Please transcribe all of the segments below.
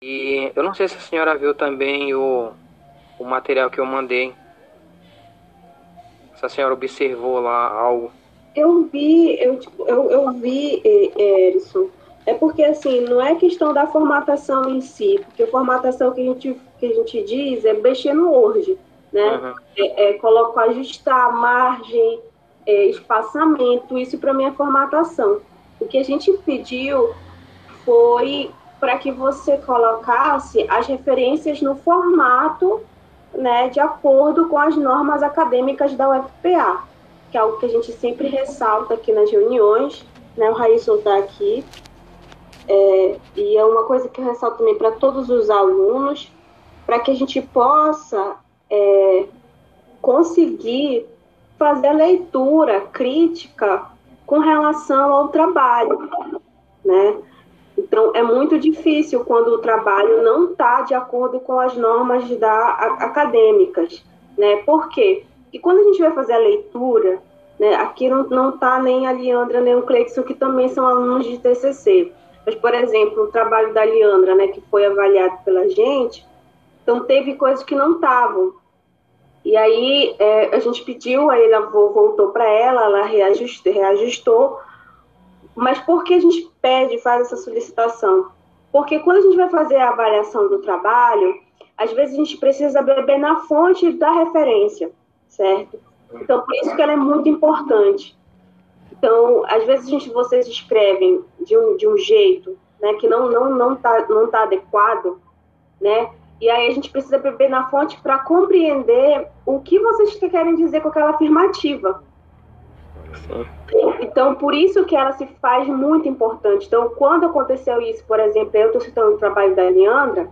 E eu não sei se a senhora viu também o, o material que eu mandei. Se a senhora observou lá algo. Eu vi, eu, tipo, eu, eu vi, Erison. É porque, assim, não é questão da formatação em si, porque a formatação que a gente, que a gente diz é mexer no Word, né? Uhum. É, é, coloco, ajustar margem, é, espaçamento, isso para minha formatação. O que a gente pediu foi para que você colocasse as referências no formato né, de acordo com as normas acadêmicas da UFPA, que é algo que a gente sempre ressalta aqui nas reuniões, né, o Raíssa está aqui, é, e é uma coisa que eu ressalto também para todos os alunos, para que a gente possa é, conseguir fazer a leitura crítica com relação ao trabalho, né? Então, é muito difícil quando o trabalho não está de acordo com as normas da, acadêmicas, né? Por quê? E quando a gente vai fazer a leitura, né, aqui não está nem a Leandra nem o Cleidson, que também são alunos de TCC. Mas, por exemplo, o trabalho da Leandra, né, que foi avaliado pela gente, então teve coisas que não estavam. E aí é, a gente pediu, aí ela voltou para ela, ela reajustou, reajustou. Mas por que a gente pede, faz essa solicitação? Porque quando a gente vai fazer a avaliação do trabalho, às vezes a gente precisa beber na fonte da referência, certo? Então, por isso que ela é muito importante. Então, às vezes a gente, vocês escrevem de um, de um jeito né, que não não não está não tá adequado, né? E aí a gente precisa beber na fonte para compreender o que vocês querem dizer com aquela afirmativa. Então, por isso que ela se faz muito importante. Então, quando aconteceu isso, por exemplo, eu estou citando o trabalho da Leandra,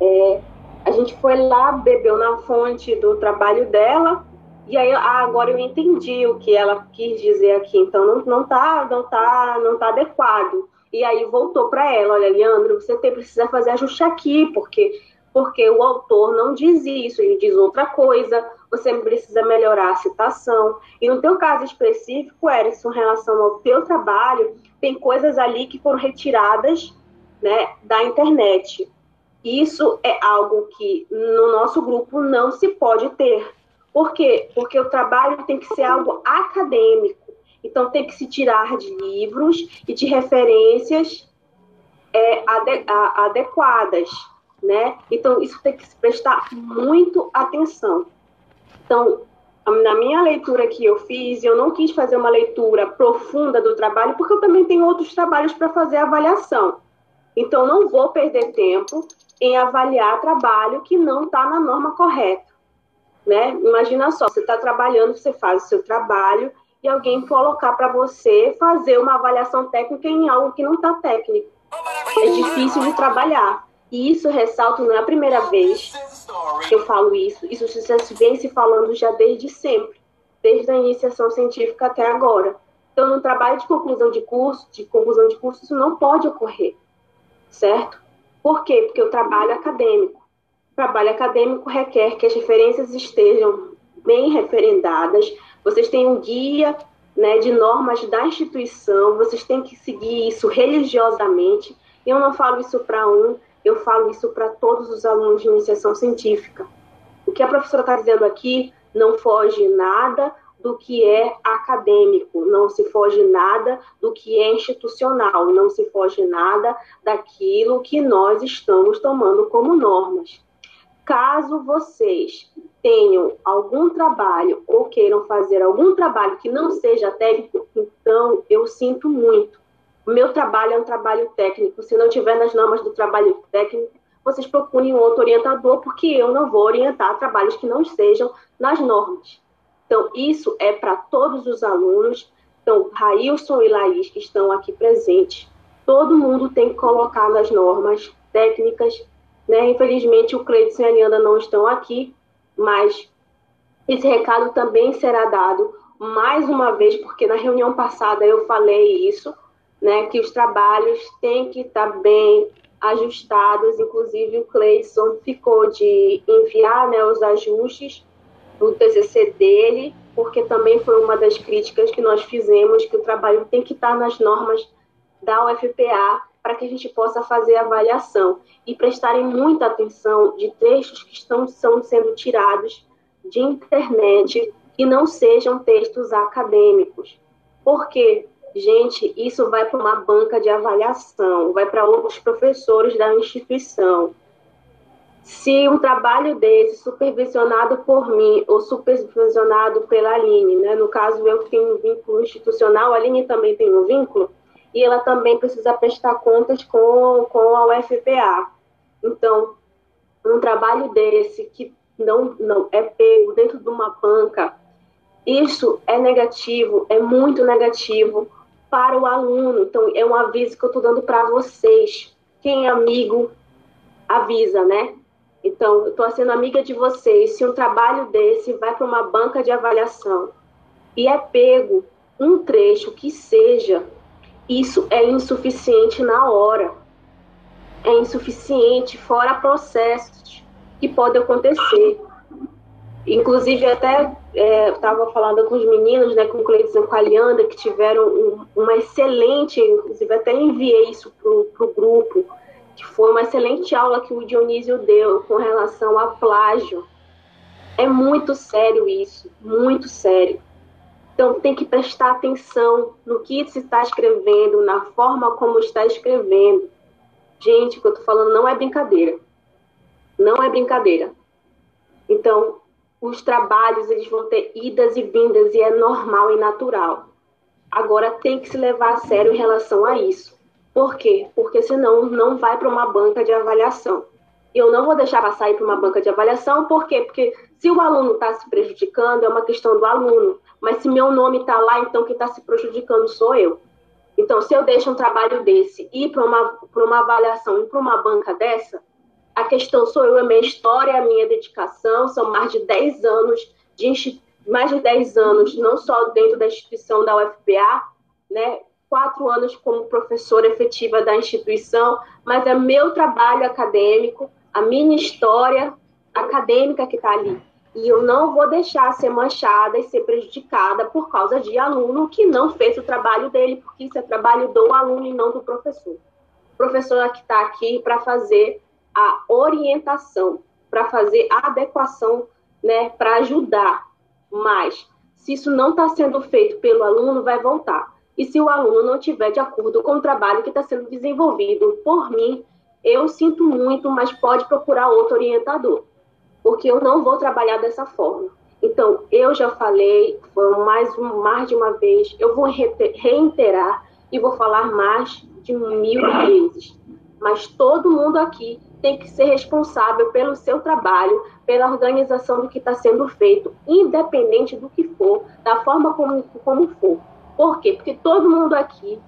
é, a gente foi lá, bebeu na fonte do trabalho dela, e aí ah, agora eu entendi o que ela quis dizer aqui. Então, não, não, tá, não, tá, não tá adequado. E aí voltou para ela, olha, Leandro, você tem, precisa fazer ajuste aqui, porque porque o autor não diz isso, ele diz outra coisa, você precisa melhorar a citação. E no teu caso específico, Erison, em relação ao teu trabalho, tem coisas ali que foram retiradas né, da internet. Isso é algo que no nosso grupo não se pode ter. Por quê? Porque o trabalho tem que ser algo acadêmico. Então tem que se tirar de livros e de referências é, adequadas né? Então, isso tem que se prestar muito atenção. Então, na minha leitura que eu fiz, eu não quis fazer uma leitura profunda do trabalho, porque eu também tenho outros trabalhos para fazer avaliação. Então, não vou perder tempo em avaliar trabalho que não está na norma correta. Né? Imagina só, você está trabalhando, você faz o seu trabalho e alguém colocar para você fazer uma avaliação técnica em algo que não está técnico. É difícil de trabalhar. E isso ressalto, não é a primeira vez que eu falo isso. Isso vem se falando já desde sempre, desde a iniciação científica até agora. Então, no trabalho de conclusão de curso, de conclusão de curso, isso não pode ocorrer, certo? Por quê? Porque o trabalho acadêmico. O trabalho acadêmico requer que as referências estejam bem referendadas, vocês têm um guia né, de normas da instituição, vocês têm que seguir isso religiosamente. Eu não falo isso para um, eu falo isso para todos os alunos de iniciação científica. O que a professora está dizendo aqui não foge nada do que é acadêmico, não se foge nada do que é institucional, não se foge nada daquilo que nós estamos tomando como normas. Caso vocês tenham algum trabalho ou queiram fazer algum trabalho que não seja técnico, então eu sinto muito. Meu trabalho é um trabalho técnico. Se não tiver nas normas do trabalho técnico, vocês procurem um outro orientador, porque eu não vou orientar trabalhos que não estejam nas normas. Então, isso é para todos os alunos. Então, Railson e Laís, que estão aqui presentes, todo mundo tem que colocar nas normas técnicas. Né? Infelizmente, o Cleiton e a Leandra não estão aqui, mas esse recado também será dado mais uma vez, porque na reunião passada eu falei isso né, que os trabalhos têm que estar tá bem ajustados, inclusive o Cleidson ficou de enviar né, os ajustes do TCC dele, porque também foi uma das críticas que nós fizemos, que o trabalho tem que estar tá nas normas da UFPA para que a gente possa fazer avaliação e prestarem muita atenção de textos que estão são sendo tirados de internet e não sejam textos acadêmicos. Porque, gente, isso vai para uma banca de avaliação, vai para outros professores da instituição. Se um trabalho desse, supervisionado por mim ou supervisionado pela Aline, né? no caso eu que tenho um vínculo institucional, a Aline também tem um vínculo, e ela também precisa prestar contas com, com a UFPA. Então, um trabalho desse que não, não é pego dentro de uma banca, isso é negativo, é muito negativo para o aluno. Então, é um aviso que eu estou dando para vocês. Quem é amigo, avisa, né? Então, eu estou sendo amiga de vocês. Se um trabalho desse vai para uma banca de avaliação e é pego um trecho que seja isso é insuficiente na hora. É insuficiente fora processos que podem acontecer. Inclusive, até estava é, falando com os meninos, né, com o Cleiton com a Leandra, que tiveram um, uma excelente, inclusive até enviei isso para o grupo, que foi uma excelente aula que o Dionísio deu com relação a plágio. É muito sério isso, muito sério. Então, tem que prestar atenção no que se está escrevendo, na forma como está escrevendo. Gente, o que eu estou falando não é brincadeira. Não é brincadeira. Então, os trabalhos eles vão ter idas e vindas e é normal e natural. Agora tem que se levar a sério em relação a isso. Por quê? Porque senão não vai para uma banca de avaliação. Eu não vou deixar passar para uma banca de avaliação, por quê? Porque se o aluno está se prejudicando, é uma questão do aluno. Mas se meu nome está lá, então quem está se prejudicando sou eu. Então, se eu deixo um trabalho desse ir para uma, uma avaliação, ir para uma banca dessa, a questão sou eu, a minha história, a minha dedicação, são mais de 10 anos, de mais de 10 anos, não só dentro da instituição da UFPA, né? quatro anos como professora efetiva da instituição, mas é meu trabalho acadêmico, a minha história acadêmica que está ali. E eu não vou deixar ser manchada e ser prejudicada por causa de aluno que não fez o trabalho dele, porque isso é trabalho do aluno e não do professor. O professor é que está aqui para fazer a orientação, para fazer a adequação, né, para ajudar. Mas, se isso não está sendo feito pelo aluno, vai voltar. E se o aluno não estiver de acordo com o trabalho que está sendo desenvolvido por mim, eu sinto muito, mas pode procurar outro orientador porque eu não vou trabalhar dessa forma. Então, eu já falei, mais, mais de uma vez, eu vou reiterar e vou falar mais de mil vezes. Mas todo mundo aqui tem que ser responsável pelo seu trabalho, pela organização do que está sendo feito, independente do que for, da forma como, como for. Por quê? Porque todo mundo aqui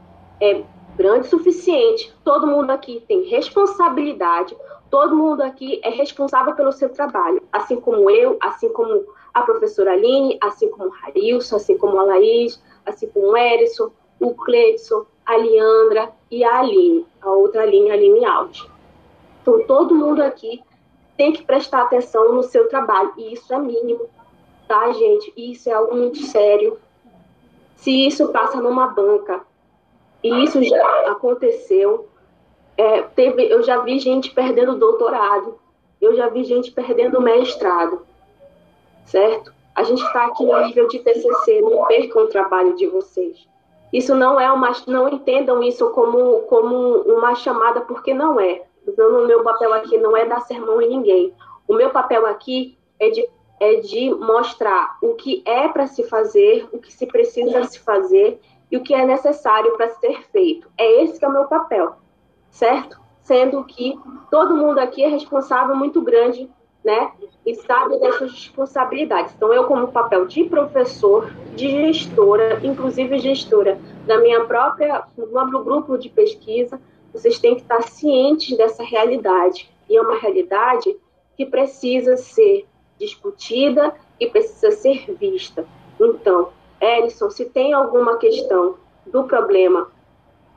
é grande o suficiente, todo mundo aqui tem responsabilidade, Todo mundo aqui é responsável pelo seu trabalho, assim como eu, assim como a professora Aline, assim como o Harilson, assim como a Laís, assim como o Erison, o Cleidson, a Leandra e a Aline, a outra Aline, a Aline Alves. Todo mundo aqui tem que prestar atenção no seu trabalho, e isso é mínimo, tá, gente? Isso é algo muito sério. Se isso passa numa banca, e isso já aconteceu, é, teve, eu já vi gente perdendo doutorado, eu já vi gente perdendo mestrado, certo? A gente está aqui no nível de TCC, não percam o trabalho de vocês. Isso não é uma, não entendam isso como, como uma chamada, porque não é. Então, o meu papel aqui não é dar sermão em ninguém. O meu papel aqui é de, é de mostrar o que é para se fazer, o que se precisa se fazer e o que é necessário para ser feito. É esse que é o meu papel certo? Sendo que todo mundo aqui é responsável muito grande, né? E sabe dessas responsabilidades. Então, eu, como papel de professor, de gestora, inclusive gestora da minha própria, do meu grupo de pesquisa, vocês têm que estar cientes dessa realidade. E é uma realidade que precisa ser discutida e precisa ser vista. Então, Ellison, se tem alguma questão do problema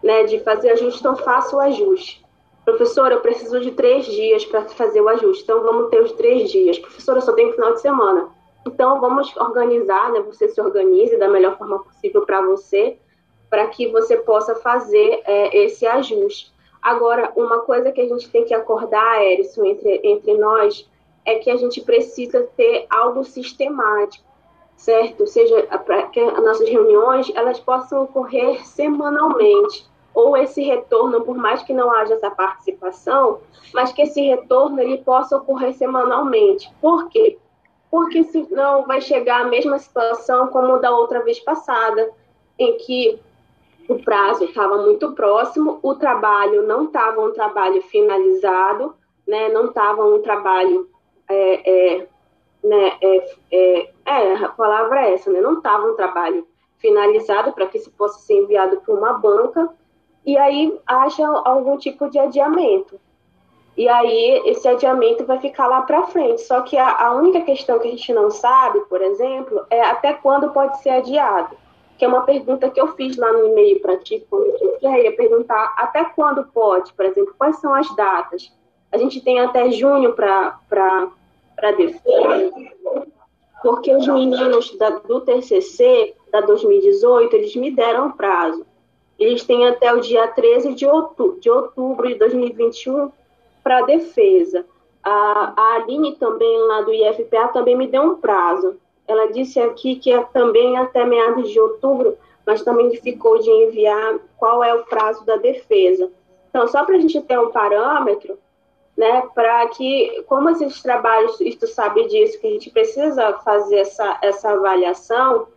né, de fazer ajuste, então faça o ajuste. Professora, eu preciso de três dias para fazer o ajuste, então vamos ter os três dias. Professora, só tem final de semana. Então vamos organizar, né, você se organize da melhor forma possível para você, para que você possa fazer é, esse ajuste. Agora, uma coisa que a gente tem que acordar, Erison, entre, entre nós, é que a gente precisa ter algo sistemático, certo? Ou seja, para que as nossas reuniões elas possam ocorrer semanalmente ou esse retorno, por mais que não haja essa participação, mas que esse retorno ele possa ocorrer semanalmente. Por quê? Porque senão vai chegar a mesma situação como da outra vez passada, em que o prazo estava muito próximo, o trabalho não estava um trabalho finalizado, né, não estava um trabalho, é, é, né, é, é, é, a palavra é essa, né, não estava um trabalho finalizado para que se possa ser enviado para uma banca, e aí haja algum tipo de adiamento. E aí esse adiamento vai ficar lá para frente. Só que a, a, única questão que a gente não sabe, por exemplo, é até quando pode ser adiado. Que é uma pergunta que eu fiz lá no e-mail para ti, eu ia perguntar até quando pode, por exemplo, quais são as datas. A gente tem até junho para defesa, porque os meninos da, do TCC da 2018, eles me deram prazo. Eles têm até o dia 13 de outubro de, outubro de 2021 para defesa. A, a Aline também, lá do IFPA, também me deu um prazo. Ela disse aqui que é também até meados de outubro, mas também ficou de enviar qual é o prazo da defesa. Então, só para a gente ter um parâmetro, né, para que, como esses trabalhos, tu sabe disso, que a gente precisa fazer essa, essa avaliação,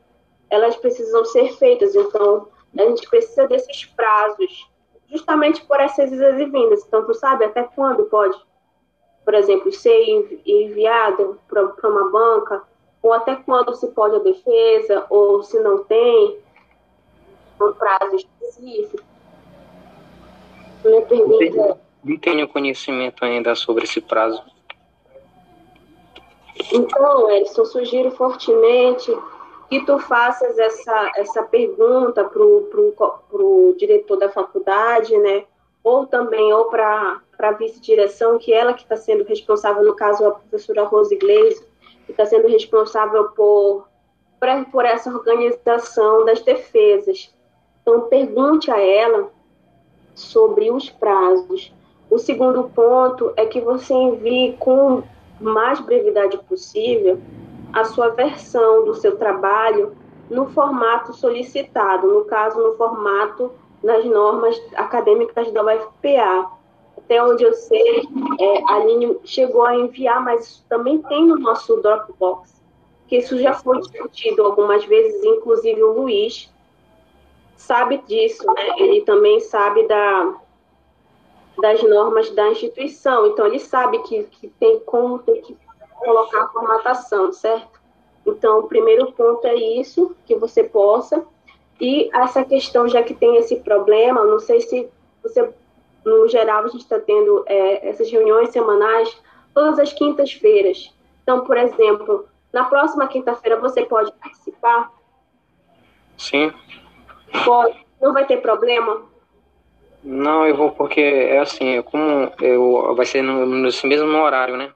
elas precisam ser feitas. Então, a gente precisa desses prazos, justamente por essas idas e vindas. Então, tu sabe até quando pode, por exemplo, ser enviado para uma banca, ou até quando se pode a defesa, ou se não tem um prazo específico. Minha pergunta é, não tenho conhecimento ainda sobre esse prazo. Então, Edson, sugiro fortemente que tu faças essa, essa pergunta para o diretor da faculdade, né? Ou também, ou para a vice-direção, que ela que está sendo responsável, no caso, a professora Rose que está sendo responsável por, por, essa organização das defesas. Então, pergunte a ela sobre os prazos. O segundo ponto é que você envie com mais brevidade possível a sua versão do seu trabalho no formato solicitado, no caso, no formato nas normas acadêmicas da UFPA. Até onde eu sei, é, a Aline chegou a enviar, mas isso também tem no nosso Dropbox, que isso já foi discutido algumas vezes, inclusive o Luiz sabe disso, né? Ele também sabe da, das normas da instituição, então ele sabe que, que tem como tem que colocar a formatação, certo? Então, o primeiro ponto é isso, que você possa. E essa questão, já que tem esse problema, não sei se você, no geral, a gente está tendo é, essas reuniões semanais todas as quintas-feiras. Então, por exemplo, na próxima quinta-feira você pode participar? Sim. Pode. Não vai ter problema? Não, eu vou porque é assim, como eu, vai ser no, nesse mesmo horário, né?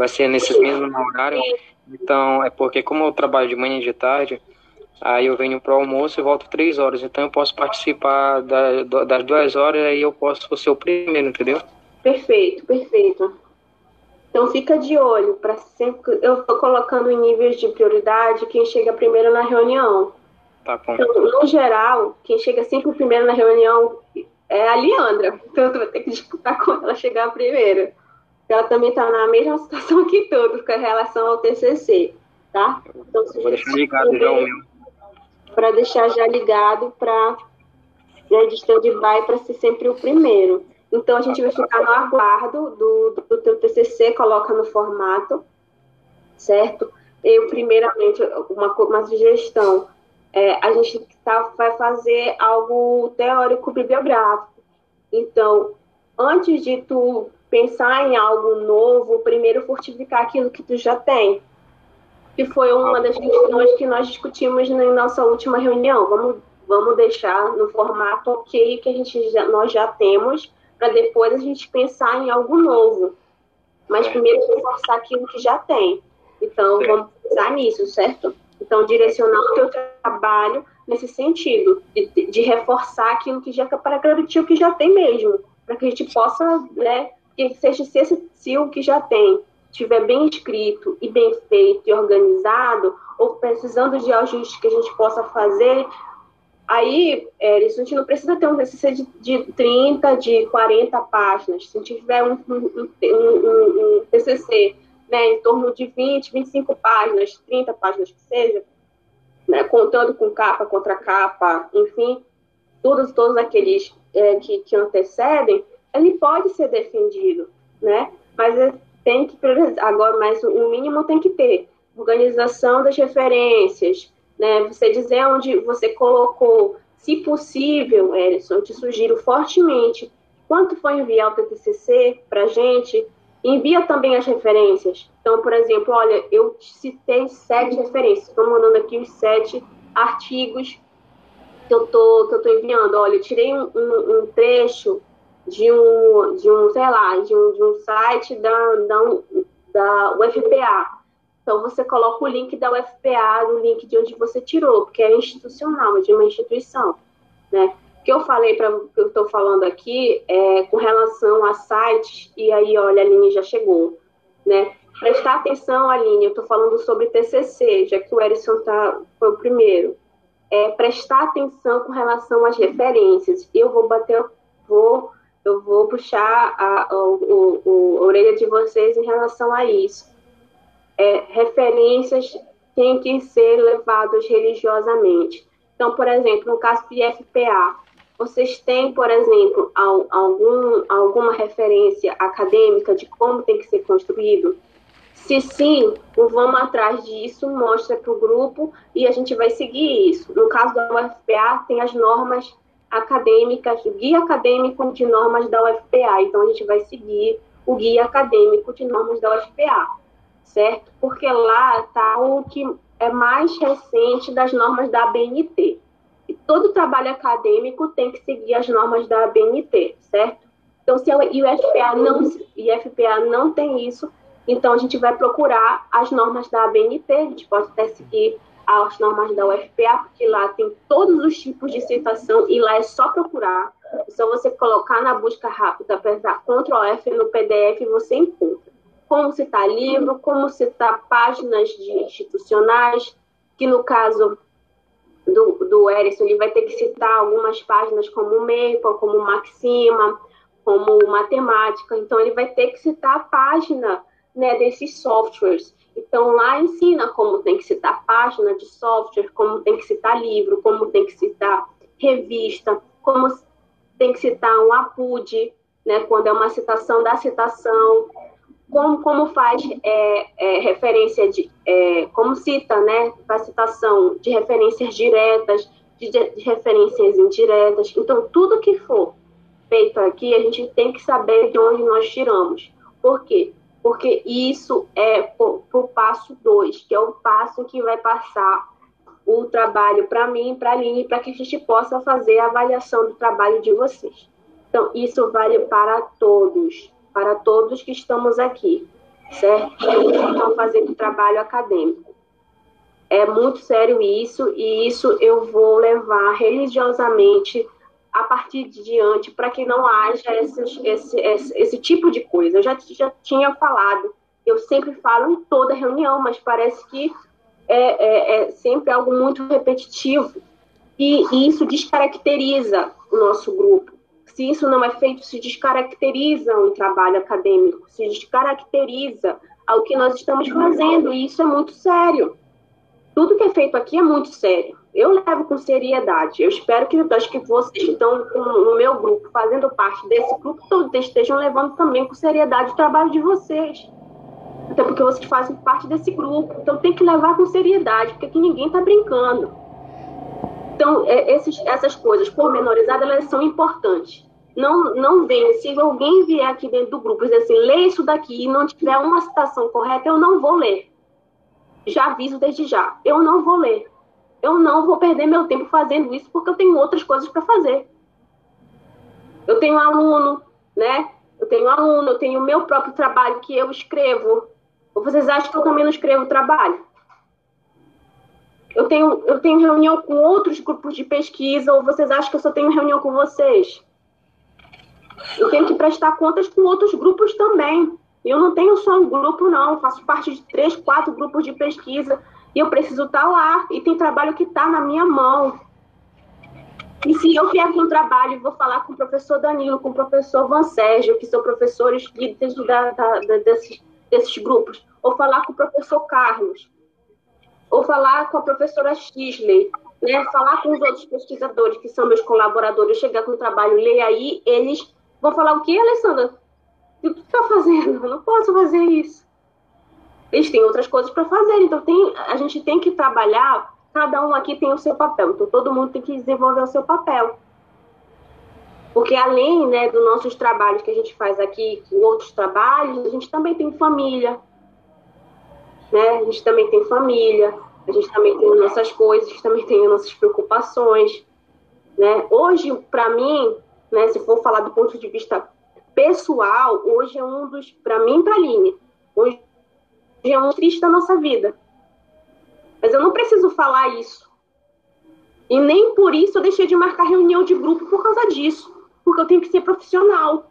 vai ser nesse mesmo horário. Então, é porque como eu trabalho de manhã e de tarde, aí eu venho para o almoço e volto três horas. Então eu posso participar da, das duas horas e eu posso ser o primeiro, entendeu? Perfeito, perfeito. Então fica de olho para sempre. Eu estou colocando em níveis de prioridade quem chega primeiro na reunião. Tá bom. Então, no geral, quem chega sempre primeiro na reunião é a Leandra. Então tu vai ter que disputar com ela chegar primeiro ela também está na mesma situação que todos com relação ao TCC, tá? Então, se Vou deixar ligado já o meu. Para deixar já ligado para né, de stand-by para ser sempre o primeiro. Então, a gente vai ficar no aguardo do, do, teu TCC, coloca no formato, certo? Eu, primeiramente, uma, uma sugestão, é, a gente tá, vai fazer algo teórico bibliográfico. Então, antes de tu pensar em algo novo, primeiro fortificar aquilo que tu já tem. Que foi uma das questões que nós discutimos na nossa última reunião. Vamos, vamos deixar no formato ok que a gente já, nós já temos, para depois a gente pensar em algo novo. Mas primeiro reforçar aquilo que já tem. Então, vamos pensar nisso, certo? Então, direcionar o teu trabalho nesse sentido, de, de reforçar aquilo que já para garantir o que já tem mesmo, para que a gente possa, né, que seja se, se o que já tem estiver bem escrito e bem feito e organizado, ou precisando de ajustes que a gente possa fazer, aí, é, a gente não precisa ter um TCC de, de 30, de 40 páginas. Se a gente tiver um, um, um, um TCC né, em torno de 20, 25 páginas, 30 páginas que seja, né, contando com capa, contra capa, enfim, todos, todos aqueles é, que, que antecedem, ele pode ser defendido, né? Mas é, tem que agora, mas o mínimo tem que ter organização das referências, né? Você dizer onde você colocou, se possível, Erison, eu te sugiro fortemente, quanto for enviar o TCC para gente, envia também as referências. Então, por exemplo, olha, eu citei sete referências, estou mandando aqui os sete artigos que eu tô, que eu tô enviando. Olha, eu tirei um, um, um trecho de um, de um, sei lá, de um, de um site da, da, da UFPA. Então, você coloca o link da UFPA, o link de onde você tirou, porque é institucional, é de uma instituição, né? O que eu falei para que eu estou falando aqui é com relação a sites, e aí, olha, a Aline já chegou, né? Prestar atenção, Aline, eu estou falando sobre TCC, já que o Erison tá, foi o primeiro. É prestar atenção com relação às referências. Eu vou bater, vou eu vou puxar a, a, a, a orelha de vocês em relação a isso. É, referências têm que ser levadas religiosamente. Então, por exemplo, no caso do IFPA, vocês têm, por exemplo, algum, alguma referência acadêmica de como tem que ser construído? Se sim, vamos atrás disso, mostra para o grupo e a gente vai seguir isso. No caso da UFPA, tem as normas acadêmicas, o guia acadêmico de normas da UFPA. Então, a gente vai seguir o guia acadêmico de normas da UFPA, certo? Porque lá está o que é mais recente das normas da ABNT. E todo trabalho acadêmico tem que seguir as normas da ABNT, certo? Então, se o IFPA não, IFPA não tem isso, então a gente vai procurar as normas da ABNT, a gente pode até seguir as normas da UFPA, porque lá tem todos os tipos de citação e lá é só procurar. É só você colocar na busca rápida, apertar Ctrl F no PDF e você encontra. Como citar livro, como citar páginas de institucionais, que no caso do, do Erison, ele vai ter que citar algumas páginas como Maple, como Maxima, como Matemática. Então, ele vai ter que citar a página né, desses softwares. Então, lá ensina como tem que citar página de software, como tem que citar livro, como tem que citar revista, como tem que citar um APUD, né, quando é uma citação da citação, como, como faz é, é, referência de, é, como cita, né, faz citação de referências diretas, de, de referências indiretas. Então, tudo que for feito aqui, a gente tem que saber de onde nós tiramos. Por quê? Porque isso é o passo 2, que é o passo que vai passar o trabalho para mim, para a Aline, para que a gente possa fazer a avaliação do trabalho de vocês. Então, isso vale para todos, para todos que estamos aqui, certo? Que estão fazendo trabalho acadêmico. É muito sério isso, e isso eu vou levar religiosamente a partir de diante para que não haja esses, esse, esse, esse, tipo de coisa. Eu já, já tinha falado, eu sempre falo em toda reunião, mas parece que é, é, é sempre algo muito repetitivo e, e, isso descaracteriza o nosso grupo. Se isso não é feito, se descaracteriza o trabalho acadêmico, se descaracteriza ao que nós estamos fazendo, e isso é muito sério. Tudo que é feito aqui é muito sério eu levo com seriedade. Eu espero que, acho que vocês estão no meu grupo, fazendo parte desse grupo, todos estejam levando também com seriedade o trabalho de vocês. Até porque vocês fazem parte desse grupo. Então tem que levar com seriedade, porque aqui ninguém está brincando. Então, é, esses, essas coisas pormenorizadas, elas são importantes. Não, não venha, se alguém vier aqui dentro do grupo e dizer assim, lê isso daqui e não tiver uma citação correta, eu não vou ler. Já aviso desde já, eu não vou ler eu não vou perder meu tempo fazendo isso porque eu tenho outras coisas para fazer. Eu tenho aluno, né? Eu tenho aluno, eu tenho o meu próprio trabalho que eu escrevo. Ou vocês acham que eu também não escrevo trabalho? Eu tenho, eu tenho reunião com outros grupos de pesquisa, ou vocês acham que eu só tenho reunião com vocês? Eu tenho que prestar contas com outros grupos também. Eu não tenho só um grupo, não. Eu faço parte de três, quatro grupos de pesquisa. E eu preciso estar lá. E tem trabalho que está na minha mão. E se eu vier com um trabalho, vou falar com o professor Danilo, com o professor Van Sérgio, que são professores líderes da, da, desses, desses grupos, ou falar com o professor Carlos, ou falar com a professora Shisley, né? falar com os outros pesquisadores, que são meus colaboradores, chegar com o trabalho, ler aí, eles vão falar o que, Alessandra? O que está fazendo? Eu não posso fazer isso. Eles têm outras coisas para fazer, então tem, a gente tem que trabalhar cada um aqui tem o seu papel, então todo mundo tem que desenvolver o seu papel. Porque além né, dos nossos trabalhos que a gente faz aqui, com outros trabalhos, a gente também tem família. Né? A gente também tem família, a gente também tem nossas coisas, a gente também tem nossas preocupações. Né? Hoje, para mim, né, se for falar do ponto de vista pessoal, hoje é um dos, para mim, para a Aline, hoje é um triste da nossa vida. Mas eu não preciso falar isso. E nem por isso eu deixei de marcar reunião de grupo por causa disso. Porque eu tenho que ser profissional.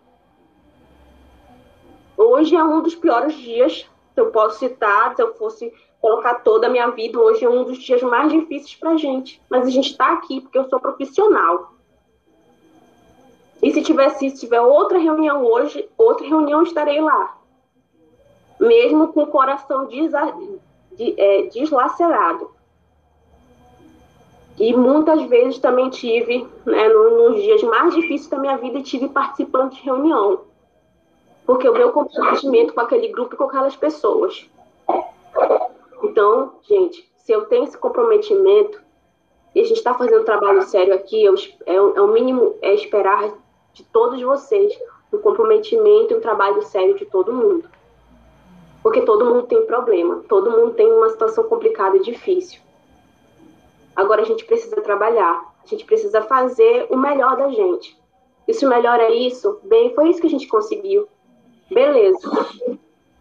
Hoje é um dos piores dias, se eu posso citar, se eu fosse colocar toda a minha vida, hoje é um dos dias mais difíceis pra gente. Mas a gente está aqui porque eu sou profissional. E se tivesse, se tiver outra reunião hoje, outra reunião estarei lá. Mesmo com o coração de, é, deslacerado. E muitas vezes também tive, né, nos dias mais difíceis da minha vida, tive participando de reunião. Porque o meu comprometimento com aquele grupo e com aquelas pessoas. Então, gente, se eu tenho esse comprometimento e a gente está fazendo um trabalho sério aqui, eu, é, é o mínimo é esperar de todos vocês um comprometimento e um trabalho sério de todo mundo. Porque todo mundo tem problema, todo mundo tem uma situação complicada e difícil. Agora a gente precisa trabalhar, a gente precisa fazer o melhor da gente. E se o melhor é isso, bem, foi isso que a gente conseguiu. Beleza.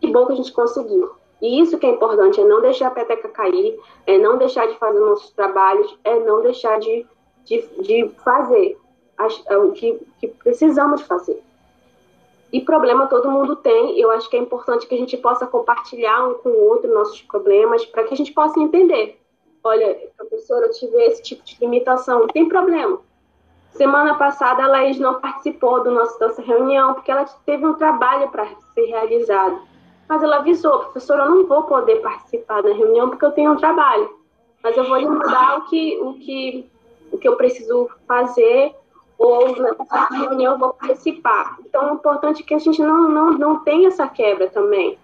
Que bom que a gente conseguiu. E isso que é importante, é não deixar a peteca cair, é não deixar de fazer nossos trabalhos, é não deixar de, de, de fazer o que, que precisamos fazer. E problema todo mundo tem. Eu acho que é importante que a gente possa compartilhar um com o outro nossos problemas para que a gente possa entender. Olha, professora, eu tive esse tipo de limitação. Não tem problema. Semana passada a Laís não participou do nosso, nossa reunião porque ela teve um trabalho para ser realizado. Mas ela avisou, professora, eu não vou poder participar da reunião porque eu tenho um trabalho. Mas eu vou lhe mandar o que, o que, o que eu preciso fazer ou nessa reunião eu vou participar. Então, é importante que a gente não, não, não tenha essa quebra também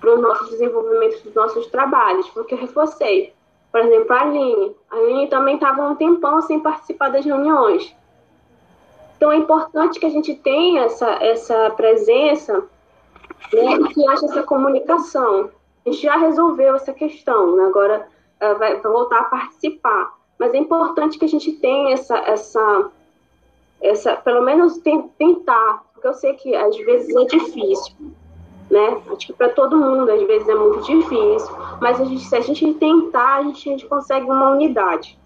para o nosso desenvolvimento dos nossos trabalhos, porque eu reforcei. Por exemplo, a Aline. A Aline também estava um tempão sem participar das reuniões. Então, é importante que a gente tenha essa, essa presença né, e que haja essa comunicação. A gente já resolveu essa questão, né? agora uh, vai voltar a participar. Mas é importante que a gente tenha essa, essa essa, pelo menos tentar, porque eu sei que às vezes é difícil, né? Acho que para todo mundo às vezes é muito difícil, mas a gente, se a gente tentar, a gente, a gente consegue uma unidade,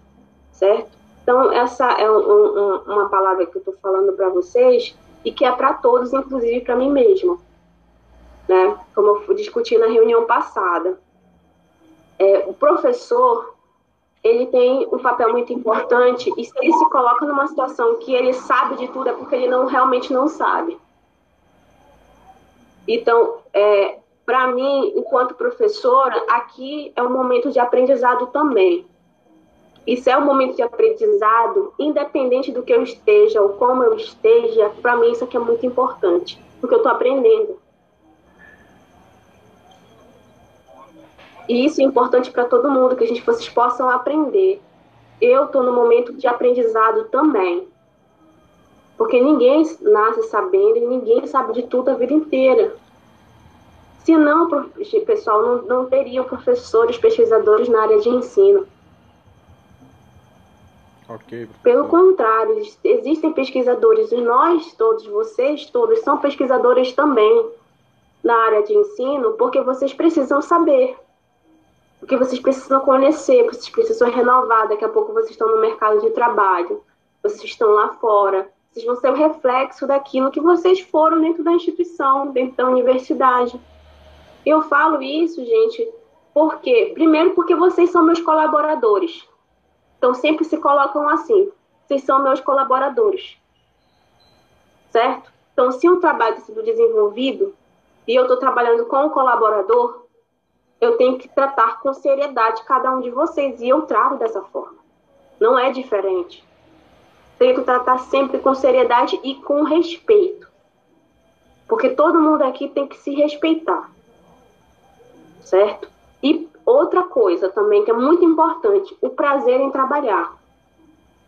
certo? Então, essa é um, um, uma palavra que eu estou falando para vocês e que é para todos, inclusive para mim mesma, né? Como eu discuti na reunião passada. É, o professor, ele tem um papel muito importante e se ele se coloca numa situação que ele sabe de tudo é porque ele não realmente não sabe. Então, é, para mim, enquanto professora, aqui é um momento de aprendizado também. Isso é um momento de aprendizado, independente do que eu esteja ou como eu esteja, para mim isso aqui é muito importante, porque eu estou aprendendo. E isso é importante para todo mundo, que a gente, vocês possam aprender. Eu estou no momento de aprendizado também. Porque ninguém nasce sabendo e ninguém sabe de tudo a vida inteira. Senão, pessoal, não, não teriam professores, pesquisadores na área de ensino. Okay, Pelo contrário, existem pesquisadores e nós todos, vocês todos, são pesquisadores também na área de ensino, porque vocês precisam saber. Porque vocês precisam conhecer, vocês precisam renovar. Daqui a pouco vocês estão no mercado de trabalho, vocês estão lá fora. Vocês vão ser o reflexo daquilo que vocês foram dentro da instituição, dentro da universidade. Eu falo isso, gente, porque, primeiro, porque vocês são meus colaboradores. Então, sempre se colocam assim: vocês são meus colaboradores. Certo? Então, se um trabalho está sendo desenvolvido e eu estou trabalhando com um colaborador, eu tenho que tratar com seriedade cada um de vocês. E eu trato dessa forma. Não é diferente. Tenho que tratar sempre com seriedade e com respeito. Porque todo mundo aqui tem que se respeitar. Certo? E outra coisa também que é muito importante, o prazer em trabalhar.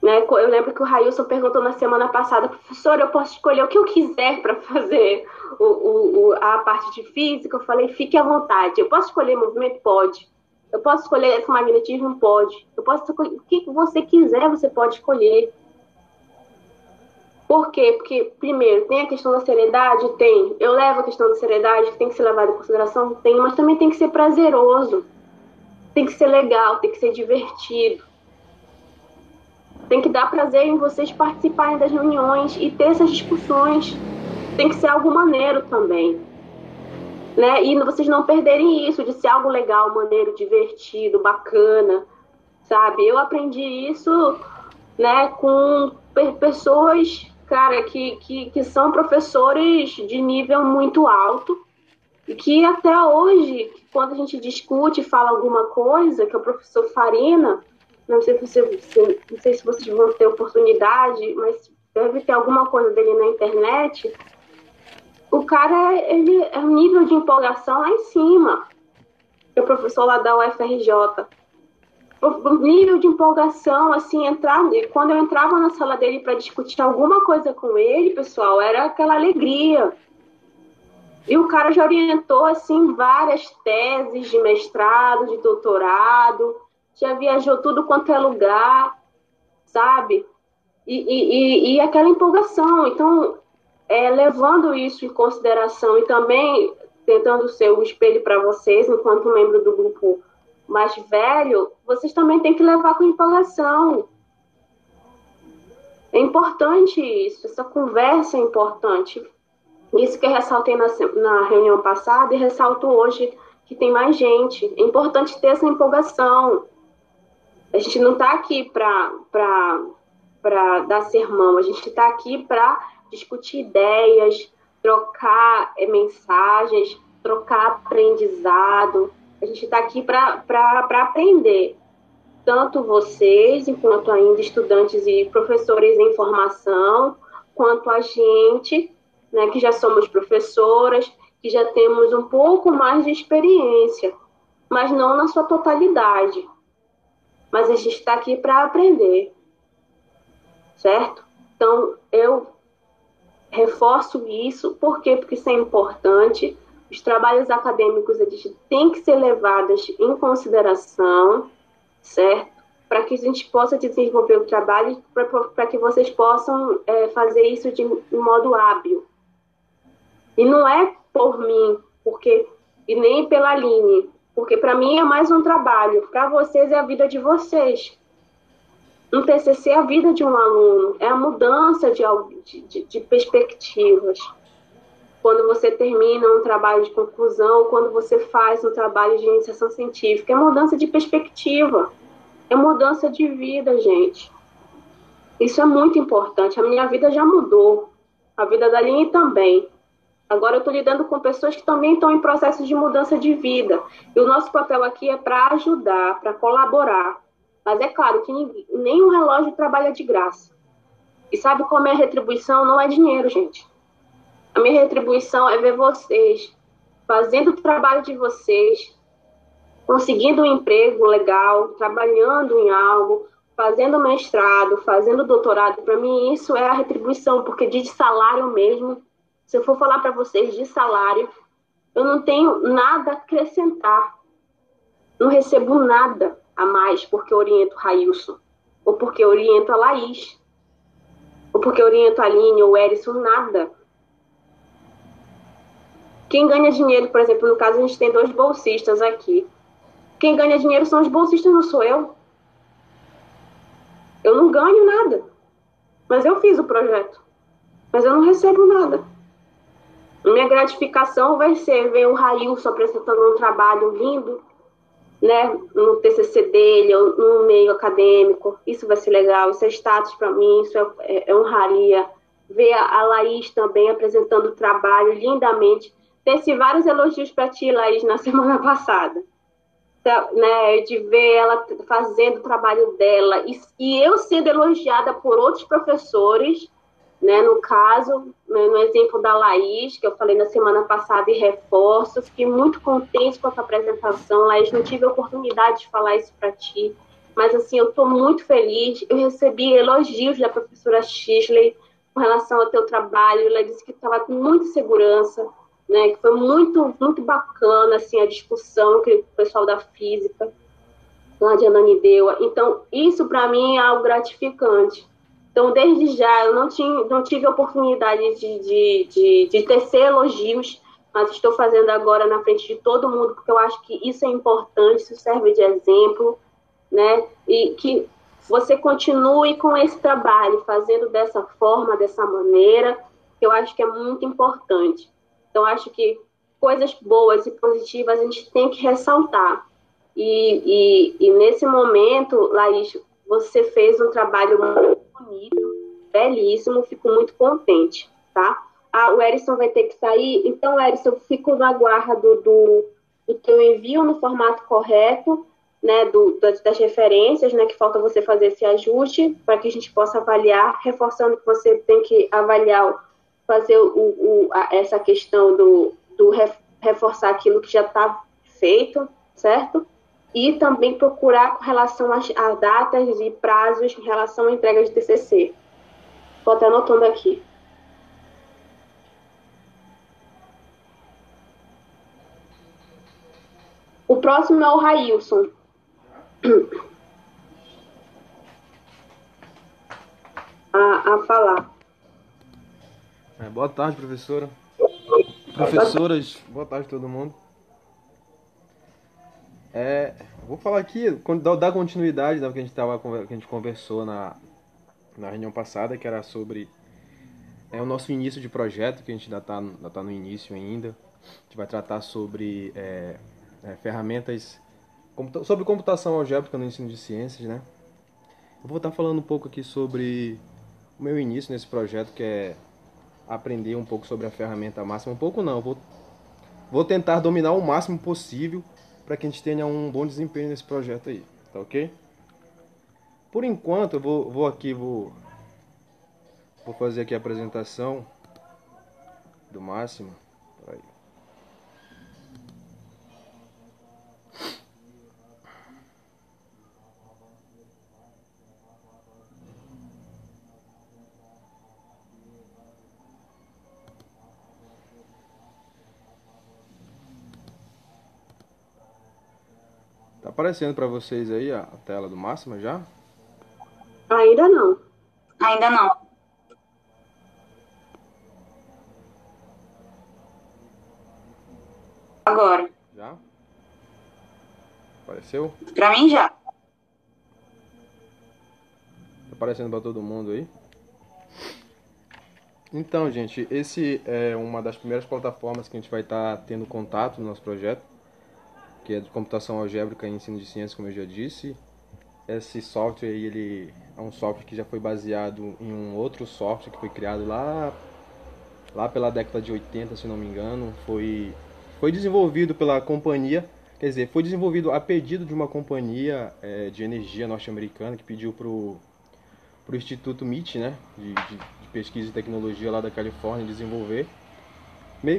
Né? Eu lembro que o Railson perguntou na semana passada, professor, eu posso escolher o que eu quiser para fazer o, o, o, a parte de física? Eu falei, fique à vontade. Eu posso escolher movimento? Pode. Eu posso escolher eletromagnetismo? Pode. Eu posso escolher o que você quiser, você pode escolher. Por quê? Porque, primeiro, tem a questão da seriedade? Tem. Eu levo a questão da seriedade, que tem que ser levada em consideração? Tem, mas também tem que ser prazeroso. Tem que ser legal, tem que ser divertido. Tem que dar prazer em vocês participarem das reuniões e ter essas discussões. Tem que ser algo maneiro também. Né? E vocês não perderem isso de ser algo legal, maneiro, divertido, bacana, sabe? Eu aprendi isso, né, com pessoas, cara, que, que, que são professores de nível muito alto e que até hoje, quando a gente discute, fala alguma coisa, que é o professor Farina, não sei, se você, não sei se vocês vão ter oportunidade, mas deve ter alguma coisa dele na internet. O cara, ele é um nível de empolgação lá em cima. É o professor lá da UFRJ. O nível de empolgação, assim, entrar, quando eu entrava na sala dele para discutir alguma coisa com ele, pessoal, era aquela alegria. E o cara já orientou, assim, várias teses de mestrado, de doutorado, já viajou tudo quanto é lugar, sabe? E, e, e, aquela empolgação. Então, é, levando isso em consideração e também tentando ser o espelho para vocês, enquanto membro do grupo mais velho, vocês também têm que levar com empolgação. É importante isso, essa conversa é importante. Isso que eu ressaltei na, na reunião passada e ressalto hoje que tem mais gente. É importante ter essa empolgação. A gente não está aqui para dar sermão, a gente está aqui para discutir ideias, trocar é, mensagens, trocar aprendizado. A gente está aqui para aprender. Tanto vocês, enquanto ainda estudantes e professores em formação, quanto a gente, né, que já somos professoras, que já temos um pouco mais de experiência, mas não na sua totalidade mas a gente está aqui para aprender, certo? Então, eu reforço isso, por quê? Porque isso é importante. Os trabalhos acadêmicos eles têm que ser levados em consideração, certo? Para que a gente possa desenvolver o trabalho, para que vocês possam é, fazer isso de, de modo hábil. E não é por mim, porque e nem pela Aline, porque para mim é mais um trabalho, para vocês é a vida de vocês. Um TCC é a vida de um aluno, é a mudança de, de, de perspectivas. Quando você termina um trabalho de conclusão, quando você faz um trabalho de iniciação científica, é mudança de perspectiva, é mudança de vida, gente. Isso é muito importante. A minha vida já mudou, a vida da Aline também. Agora eu estou lidando com pessoas que também estão em processo de mudança de vida. E o nosso papel aqui é para ajudar, para colaborar. Mas é claro que nenhum relógio trabalha de graça. E sabe como é a retribuição? Não é dinheiro, gente. A minha retribuição é ver vocês fazendo o trabalho de vocês, conseguindo um emprego legal, trabalhando em algo, fazendo mestrado, fazendo doutorado. Para mim, isso é a retribuição, porque de salário mesmo se eu for falar para vocês de salário, eu não tenho nada a acrescentar. Não recebo nada a mais porque oriento Railson, ou porque oriento a Laís, ou porque oriento a Aline ou Erison, nada. Quem ganha dinheiro, por exemplo, no caso a gente tem dois bolsistas aqui. Quem ganha dinheiro são os bolsistas, não sou eu. Eu não ganho nada. Mas eu fiz o projeto. Mas eu não recebo nada. Minha gratificação vai ser ver o Railson apresentando um trabalho lindo, né, no TCC dele, ou no meio acadêmico. Isso vai ser legal, isso é status para mim, isso é, é, é honraria. Ver a, Laís também apresentando o trabalho lindamente. Teve vários elogios para ti, Laís, na semana passada né, de ver ela fazendo o trabalho dela e, e, eu sendo elogiada por outros professores, né, no caso, né, no exemplo da Laís, que eu falei na semana passada e reforço, fiquei muito contente com essa apresentação, Laís, não tive a oportunidade de falar isso para ti, mas assim, eu estou muito feliz, eu recebi elogios da professora Shisley com relação ao teu trabalho, ela disse que estava com muita segurança, né, que foi muito, muito bacana assim, a discussão que o pessoal da física, lá de Ananindeua. Então, isso para mim é algo gratificante. Então, desde já, eu não, tinha, não tive oportunidade de, de, de, de tecer elogios, mas estou fazendo agora na frente de todo mundo, porque eu acho que isso é importante, isso serve de exemplo, né? E que você continue com esse trabalho, fazendo dessa forma, dessa maneira, que eu acho que é muito importante. Então, acho que coisas boas e positivas a gente tem que ressaltar. E, e, e nesse momento, Laís, você fez um trabalho bonito, belíssimo, fico muito contente, tá? Ah, o Erison vai ter que sair, então, Erison, fico na guarda do, do, do teu envio no formato correto, né, do, das, das, referências, né, que falta você fazer esse ajuste para que a gente possa avaliar, reforçando que você tem que avaliar fazer o, o, a, essa questão do, do reforçar aquilo que já está feito, certo? E também procurar com relação às, datas e prazos em relação à entrega de TCC. Estou até anotando aqui. O próximo é o Railson. A, a falar. É, boa tarde, professora. Professoras, boa tarde a todo mundo. É, vou falar aqui, dar continuidade ao que a gente, tava, que a gente conversou na, na reunião passada, que era sobre é, o nosso início de projeto, que a gente ainda está tá no início ainda. A gente vai tratar sobre é, é, ferramentas, sobre computação algébrica no ensino de ciências, né? Eu vou estar falando um pouco aqui sobre o meu início nesse projeto, que é aprender um pouco sobre a ferramenta máxima. Um pouco não, vou, vou tentar dominar o máximo possível para que a gente tenha um bom desempenho nesse projeto aí, tá ok? Por enquanto, eu vou, vou aqui, vou, vou fazer aqui a apresentação do máximo. Aí. Aparecendo para vocês aí a tela do Máxima já? Ainda não. Ainda não. Agora. Já? Apareceu? Para mim já. Tá aparecendo para todo mundo aí? Então, gente, esse é uma das primeiras plataformas que a gente vai estar tá tendo contato no nosso projeto que é de computação algébrica e ensino de ciências, como eu já disse. Esse software aí, ele é um software que já foi baseado em um outro software que foi criado lá lá pela década de 80, se não me engano, foi foi desenvolvido pela companhia, quer dizer, foi desenvolvido a pedido de uma companhia é, de energia norte-americana que pediu para o Instituto MIT, né, de, de, de pesquisa e tecnologia lá da Califórnia, desenvolver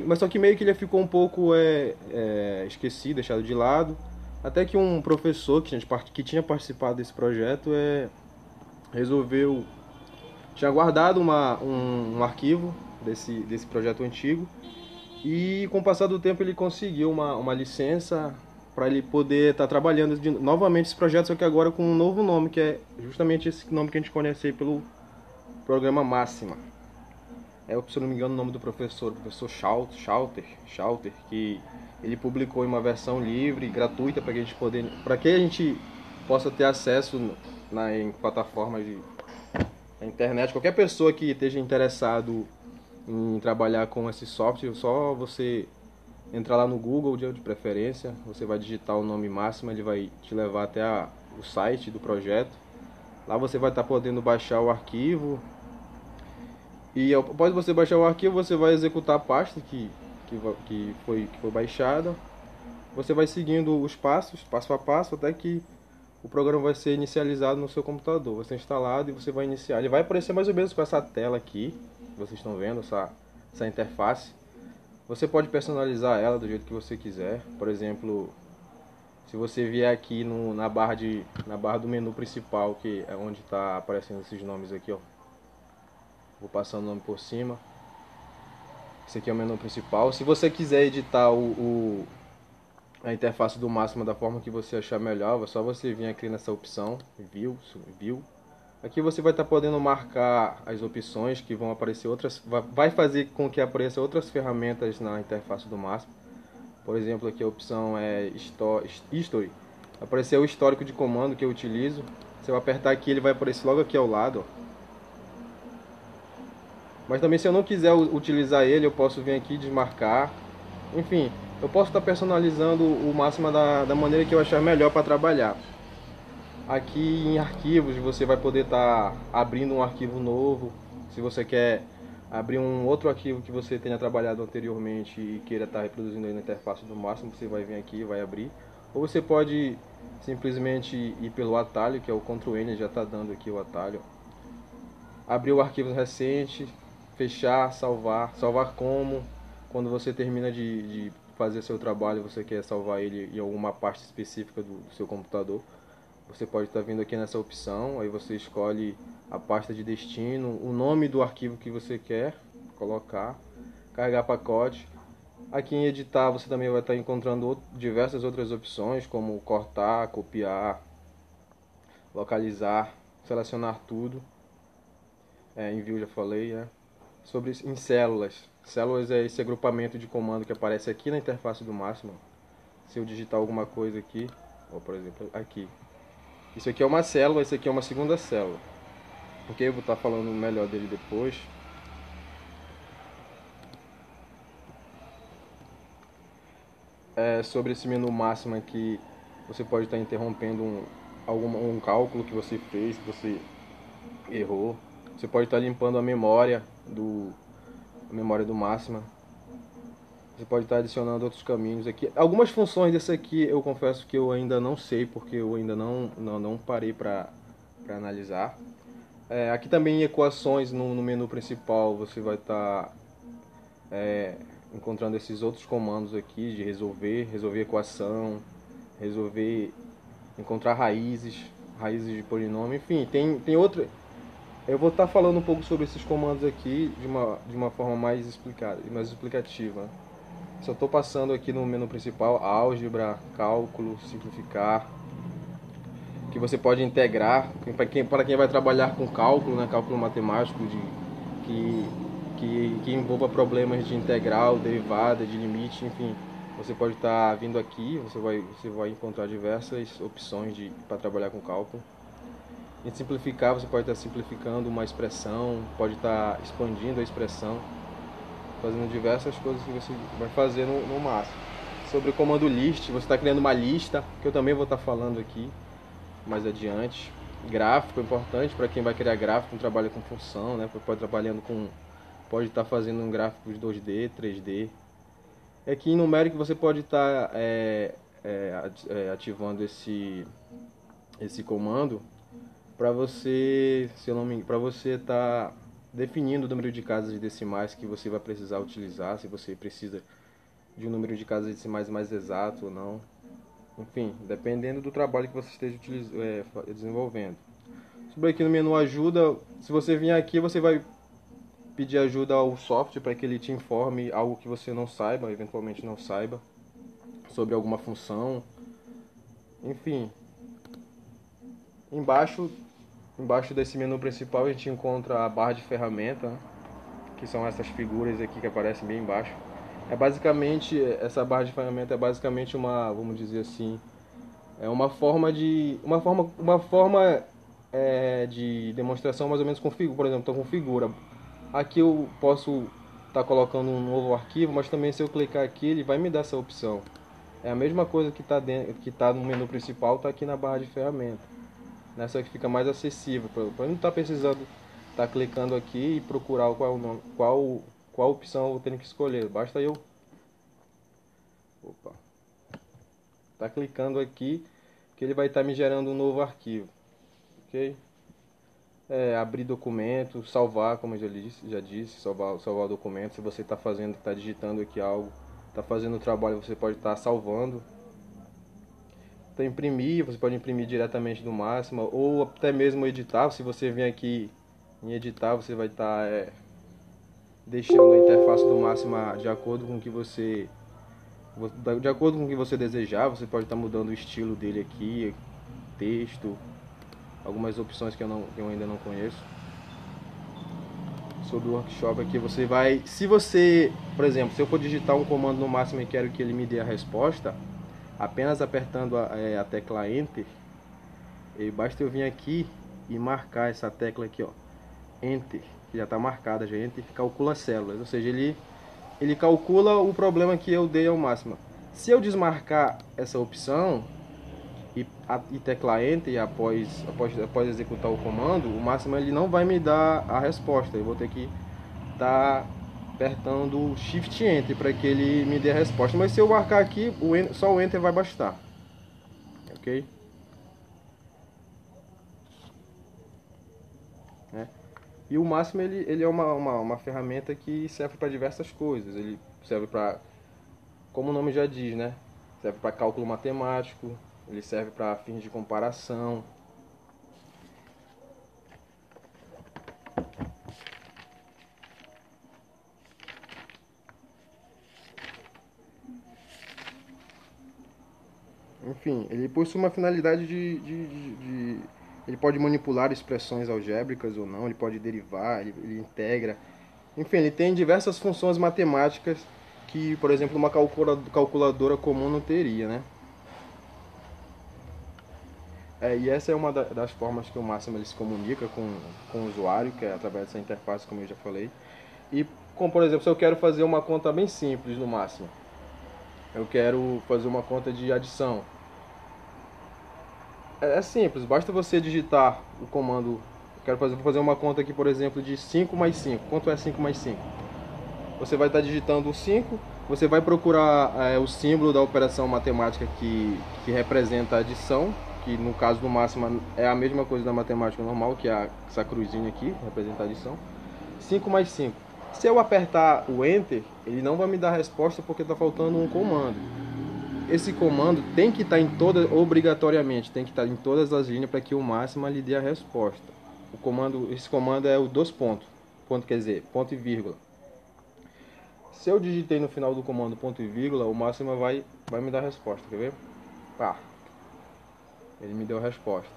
mas só que meio que ele ficou um pouco é, é, esquecido, deixado de lado. Até que um professor que, que tinha participado desse projeto é, resolveu. Tinha guardado uma, um, um arquivo desse, desse projeto antigo. E com o passar do tempo ele conseguiu uma, uma licença para ele poder estar tá trabalhando de, novamente esse projeto, só que agora com um novo nome, que é justamente esse nome que a gente conhece aí pelo programa Máxima. É, se eu não me engano, o nome do professor, professor Schauter, Schauter, que ele publicou em uma versão livre, gratuita, para que a gente poder, para que a gente possa ter acesso na, em plataformas de na internet. Qualquer pessoa que esteja interessado em trabalhar com esse software, só você entrar lá no Google de preferência, você vai digitar o nome máximo, ele vai te levar até a, o site do projeto. Lá você vai estar podendo baixar o arquivo. E após você baixar o arquivo, você vai executar a pasta que, que, que, foi, que foi baixada. Você vai seguindo os passos, passo a passo, até que o programa vai ser inicializado no seu computador. Vai ser instalado e você vai iniciar. Ele vai aparecer mais ou menos com essa tela aqui, que vocês estão vendo, essa, essa interface. Você pode personalizar ela do jeito que você quiser. Por exemplo, se você vier aqui no, na, barra de, na barra do menu principal, que é onde está aparecendo esses nomes aqui, ó. Vou passando o nome por cima. Esse aqui é o menu principal. Se você quiser editar o, o a interface do máximo da forma que você achar melhor, é só você vir aqui nessa opção, View, View Aqui você vai estar tá podendo marcar as opções que vão aparecer outras, vai fazer com que apareçam outras ferramentas na interface do máximo. Por exemplo, aqui a opção é History. Aparecer o histórico de comando que eu utilizo. Você vai apertar aqui, ele vai aparecer logo aqui ao lado. Mas também se eu não quiser utilizar ele, eu posso vir aqui desmarcar. Enfim, eu posso estar personalizando o máximo da, da maneira que eu achar melhor para trabalhar. Aqui em arquivos você vai poder estar abrindo um arquivo novo. Se você quer abrir um outro arquivo que você tenha trabalhado anteriormente e queira estar reproduzindo aí na interface do máximo, você vai vir aqui e vai abrir. Ou você pode simplesmente ir pelo atalho, que é o Ctrl N, já está dando aqui o atalho. Abrir o arquivo recente, fechar, salvar. Salvar como? Quando você termina de, de fazer seu trabalho, você quer salvar ele em alguma parte específica do, do seu computador. Você pode estar vindo aqui nessa opção, aí você escolhe a pasta de destino, o nome do arquivo que você quer colocar, carregar pacote. Aqui em editar você também vai estar encontrando diversas outras opções, como cortar, copiar, localizar, selecionar tudo. É, envio já falei, né? Sobre em células. Células é esse agrupamento de comando que aparece aqui na interface do máximo. Se eu digitar alguma coisa aqui, ou por exemplo aqui, isso aqui é uma célula, isso aqui é uma segunda célula. Ok? Eu vou estar falando melhor dele depois. É sobre esse menu máximo aqui, você pode estar interrompendo um, algum, um cálculo que você fez, que você errou. Você pode estar limpando a memória do memória do máxima você pode estar adicionando outros caminhos aqui. Algumas funções desse aqui eu confesso que eu ainda não sei, porque eu ainda não, não, não parei para analisar. É, aqui também em equações no, no, menu principal você vai estar é, encontrando esses outros comandos aqui de resolver, resolver equação, resolver, encontrar raízes, raízes de polinômio, enfim, tem, tem outra... Eu vou estar falando um pouco sobre esses comandos aqui de uma, de uma forma mais explicada, mais explicativa. Só estou passando aqui no menu principal álgebra, cálculo, simplificar, que você pode integrar para quem, quem vai trabalhar com cálculo, né, cálculo matemático de, que, que, que envolva problemas de integral, derivada, de limite, enfim. Você pode estar tá vindo aqui, você vai, você vai encontrar diversas opções para trabalhar com cálculo. Simplificar, você pode estar simplificando uma expressão, pode estar expandindo a expressão fazendo diversas coisas que você vai fazer no, no máximo. Sobre o comando list, você está criando uma lista, que eu também vou estar falando aqui mais adiante. Gráfico é importante para quem vai criar gráfico, trabalha com função, né? Pode trabalhando com pode estar fazendo um gráfico de 2D, 3D. Aqui em numérico você pode estar é, é, é, ativando esse esse comando para você, se eu não me para você estar tá definindo o número de casas decimais que você vai precisar utilizar, se você precisa de um número de casas decimais mais exato ou não. Enfim, dependendo do trabalho que você esteja é, desenvolvendo. Sobre aqui no menu ajuda, se você vir aqui, você vai pedir ajuda ao software para que ele te informe algo que você não saiba, eventualmente não saiba, sobre alguma função. Enfim, embaixo Embaixo desse menu principal a gente encontra a barra de ferramenta. que são essas figuras aqui que aparecem bem embaixo. É basicamente, essa barra de ferramenta é basicamente uma, vamos dizer assim, é uma forma de, uma forma, uma forma é, de demonstração mais ou menos com figura, por exemplo, estou com figura. Aqui eu posso estar tá colocando um novo arquivo, mas também se eu clicar aqui ele vai me dar essa opção. É a mesma coisa que está que tá no menu principal, está aqui na barra de ferramenta. Nessa que fica mais acessível, para não estar tá precisando estar tá clicando aqui e procurar qual, qual, qual opção eu tenho que escolher. Basta eu Opa. Tá clicando aqui que ele vai estar tá me gerando um novo arquivo. OK? É, abrir documento, salvar, como eu já disse, já disse salvar, salvar o documento. Se você está fazendo, está digitando aqui algo, está fazendo o trabalho, você pode estar tá salvando. Então, imprimir, você pode imprimir diretamente do máximo, ou até mesmo editar. Se você vir aqui em editar, você vai estar tá, é, deixando a interface do máximo de acordo com o que você de acordo com o que você desejar, você pode estar tá mudando o estilo dele aqui, texto, algumas opções que eu, não, que eu ainda não conheço. Sobre o workshop aqui, você vai... Se você, por exemplo, se eu for digitar um comando no máximo e quero que ele me dê a resposta, apenas apertando a, é, a tecla Enter, e basta eu vir aqui e marcar essa tecla aqui, ó, Enter, que já está marcada, já Enter, calcula células, ou seja, ele ele calcula o problema que eu dei ao máximo. Se eu desmarcar essa opção e, a, e Enter após, após, após executar o comando, o máximo ele não vai me dar a resposta. Eu vou ter que estar tá apertando Shift Enter para que ele me dê a resposta. Mas se eu marcar aqui, o, só o Enter vai bastar. Ok? E o máximo ele, ele é uma, uma, uma ferramenta que serve para diversas coisas. Ele serve para, como o nome já diz, né? Serve para cálculo matemático, ele serve para fins de comparação. Enfim, ele possui uma finalidade de, de, de, de ele pode manipular expressões algébricas ou não, ele pode derivar, ele, ele integra. Enfim, ele tem diversas funções matemáticas que, por exemplo, uma calculadora comum não teria, né? É, e essa é uma das formas que o Máximo ele se comunica com, com o usuário, que é através dessa interface, como eu já falei. E, como por exemplo, se eu quero fazer uma conta bem simples no Máximo, eu quero fazer uma conta de adição. É, é simples, basta você digitar o comando. Quero fazer, vou fazer uma conta aqui, por exemplo, de 5 mais 5. Quanto é 5 mais 5? Você vai estar digitando o 5, você vai procurar é, o símbolo da operação matemática que, que representa a adição, que no caso do máximo é a mesma coisa da matemática normal, que é essa cruzinha aqui, representa a adição. 5 mais 5. Se eu apertar o Enter, ele não vai me dar resposta porque está faltando um comando esse comando tem que estar tá em todas, obrigatoriamente, tem que estar tá em todas as linhas para que o máximo lhe dê a resposta. O comando, esse comando é o dois pontos, ponto quer dizer, ponto e vírgula. Se eu digitei no final do comando ponto e vírgula, o máximo vai, vai me dar a resposta, quer ver? Pá, ele me deu a resposta.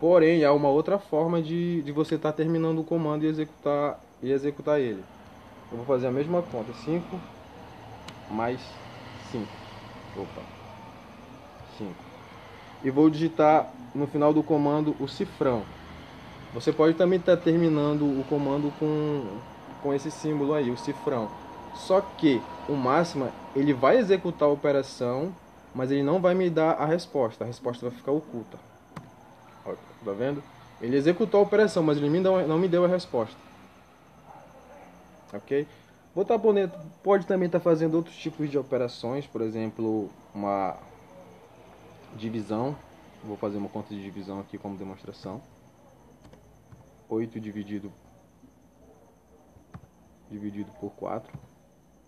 Porém, há uma outra forma de, de você estar tá terminando o comando e executar, e executar ele. Eu vou fazer a mesma conta, 5 mais 5. Opa. 5. E vou digitar no final do comando o cifrão. Você pode também estar tá terminando o comando com, com esse símbolo aí, o cifrão. Só que o máximo ele vai executar a operação, mas ele não vai me dar a resposta. A resposta vai ficar oculta. Tá vendo? Ele executou a operação, mas ele não me deu a resposta. Ok? O tabuleiro pode também estar tá fazendo outros tipos de operações, por exemplo, uma divisão. Vou fazer uma conta de divisão aqui como demonstração. 8 dividido dividido por 4.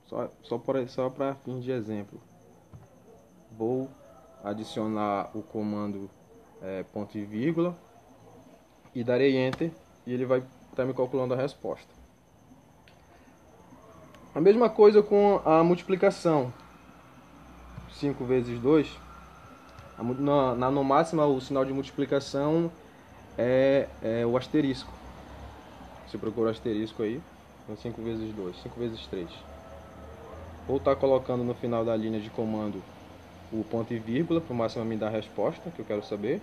Só só para só para fins de exemplo. Vou adicionar o comando é, ponto e vírgula e darei enter e ele vai estar tá me calculando a resposta. A mesma coisa com a multiplicação. 5 vezes 2. Na, na no máxima, o sinal de multiplicação é, é o asterisco. Você procura o asterisco aí. Então 5 vezes 2, 5 vezes 3. Vou estar colocando no final da linha de comando o ponto e vírgula para o máximo me dar a resposta que eu quero saber.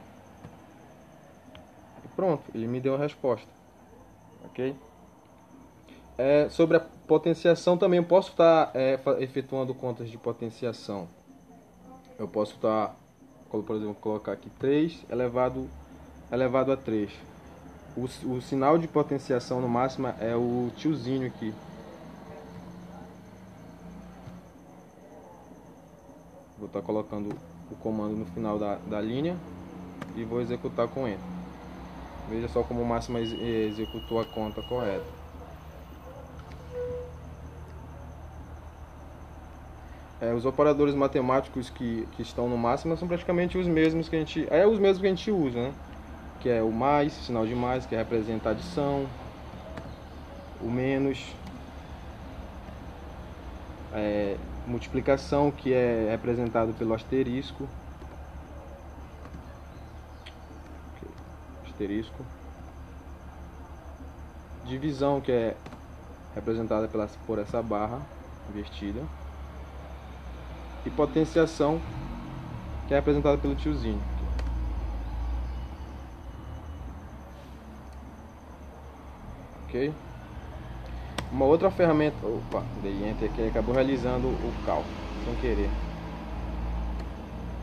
E pronto, ele me deu a resposta. Ok? É, sobre a potenciação também eu posso estar é, efetuando contas de potenciação. Eu posso estar, por exemplo, colocar aqui 3 elevado, elevado a 3. O, o sinal de potenciação no máximo é o tiozinho aqui. Vou estar colocando o comando no final da, da linha e vou executar com Enter. Veja só como o máximo executou a conta correta. É, os operadores matemáticos que, que estão no máximo são praticamente os mesmos que a gente é os mesmos que a gente usa, né? Que é o mais, sinal de mais, que representa a adição, o menos, é, multiplicação, que é representado pelo asterisco, asterisco, divisão, que é representada pela, por essa barra invertida e potenciação, que é apresentada pelo tiozinho. Ok? Uma outra ferramenta. Opa, dei enter aqui, acabou realizando o cálculo, sem querer.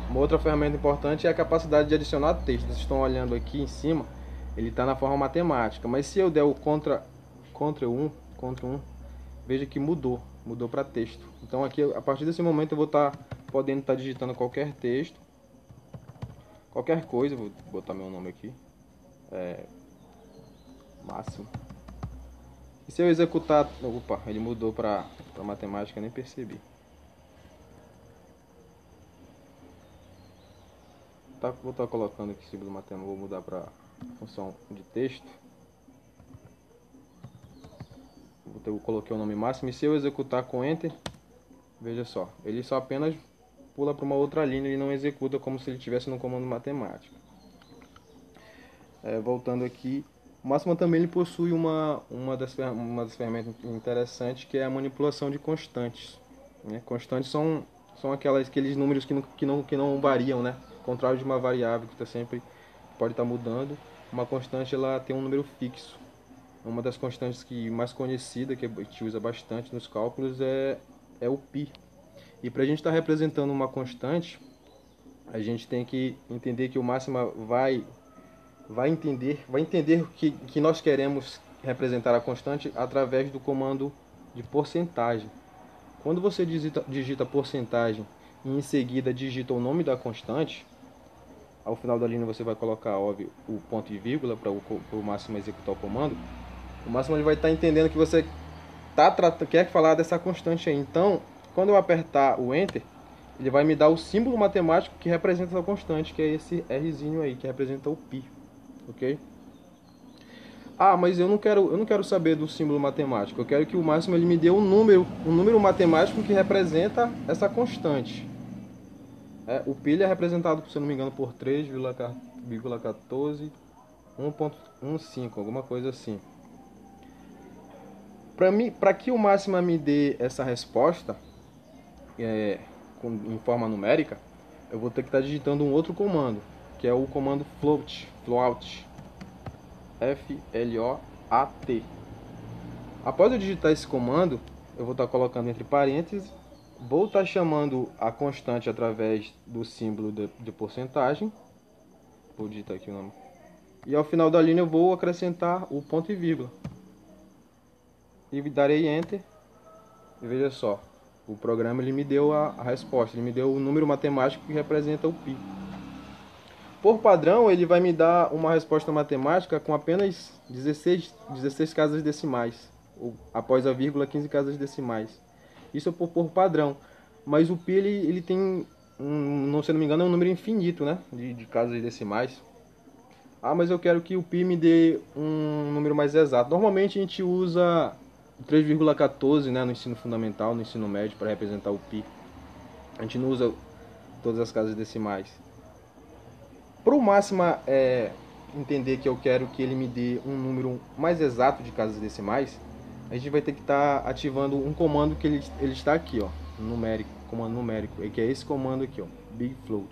Uma outra ferramenta importante é a capacidade de adicionar texto. Vocês estão olhando aqui em cima, ele está na forma matemática. Mas se eu der o contra, Ctrl 1, Ctrl 1, veja que mudou mudou para texto. Então aqui, a partir desse momento eu vou estar tá podendo estar tá digitando qualquer texto, qualquer coisa, vou botar meu nome aqui, é, máximo. E se eu executar, opa, ele mudou para matemática, nem percebi. Tá, vou estar tá colocando aqui símbolo matemático, vou mudar para função de texto. Eu coloquei o nome máximo e se eu executar com Enter, veja só, ele só apenas pula para uma outra linha, ele não executa como se ele estivesse no comando matemático. É, voltando aqui, o máximo também ele possui uma, uma, das, uma das ferramentas interessantes que é a manipulação de constantes. Né? Constantes são, são aquelas, aqueles números que não, que, não, que não variam, né? contrário de uma variável que está sempre pode estar tá mudando. Uma constante ela tem um número fixo. Uma das constantes que mais conhecida, que a gente usa bastante nos cálculos, é, é o π. E para a gente estar tá representando uma constante, a gente tem que entender que o máxima vai vai entender vai entender que, que nós queremos representar a constante através do comando de porcentagem. Quando você digita, digita porcentagem e em seguida digita o nome da constante, ao final da linha você vai colocar, óbvio, o ponto e vírgula para o, o máximo executar o comando. O máximo ele vai estar tá entendendo que você tá quer falar dessa constante aí. Então, quando eu apertar o Enter, ele vai me dar o símbolo matemático que representa essa constante, que é esse Rzinho aí, que representa o π. Ok? Ah, mas eu não quero, eu não quero saber do símbolo matemático. Eu quero que o máximo ele me dê um número, um número matemático que representa essa constante. É, o π é representado, se eu não me engano, por 3,14, 1.15, alguma coisa assim. Para mim, para que o máxima me dê essa resposta é, com, em forma numérica, eu vou ter que estar tá digitando um outro comando, que é o comando float, float, F L O A T. Após eu digitar esse comando, eu vou estar tá colocando entre parênteses, vou estar tá chamando a constante através do símbolo de, de porcentagem. Vou digitar aqui o nome. E ao final da linha eu vou acrescentar o ponto e vírgula e darei enter. E veja só o programa ele me deu a, a, resposta ele me deu o número matemático que representa o pi. Por padrão ele vai me dar uma resposta matemática com apenas 16 16 casas decimais ou, após a vírgula 15 casas decimais. Isso é por, por padrão. Mas o pi ele, ele tem um, não se não me engano é um número infinito né de, de casas decimais. Ah, mas eu quero que o pi me dê um número mais exato. Normalmente a gente usa 3,14 né, no ensino fundamental, no ensino médio, para representar o pi. A gente não usa todas as casas decimais. Para o máxima é, entender que eu quero que ele me dê um número mais exato de casas decimais, a gente vai ter que estar tá ativando um comando que ele, ele está aqui, ó, numérico, comando numérico, que é esse comando aqui, ó, big float.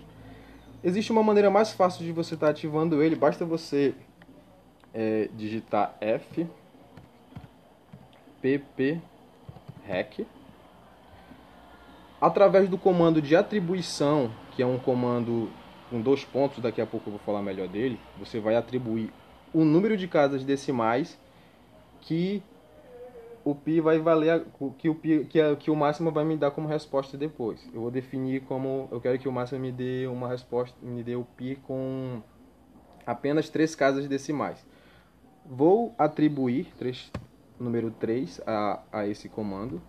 Existe uma maneira mais fácil de você estar tá ativando ele, basta você é, digitar F pp rec através do comando de atribuição, que é um comando com dois pontos, daqui a pouco eu vou falar melhor dele, você vai atribuir o número de casas decimais que o pi vai valer que o pi, que, que o máximo vai me dar como resposta depois. Eu vou definir como eu quero que o máximo me dê uma resposta, me dê o pi com apenas três casas decimais. Vou atribuir três, número 3 a, a esse comando.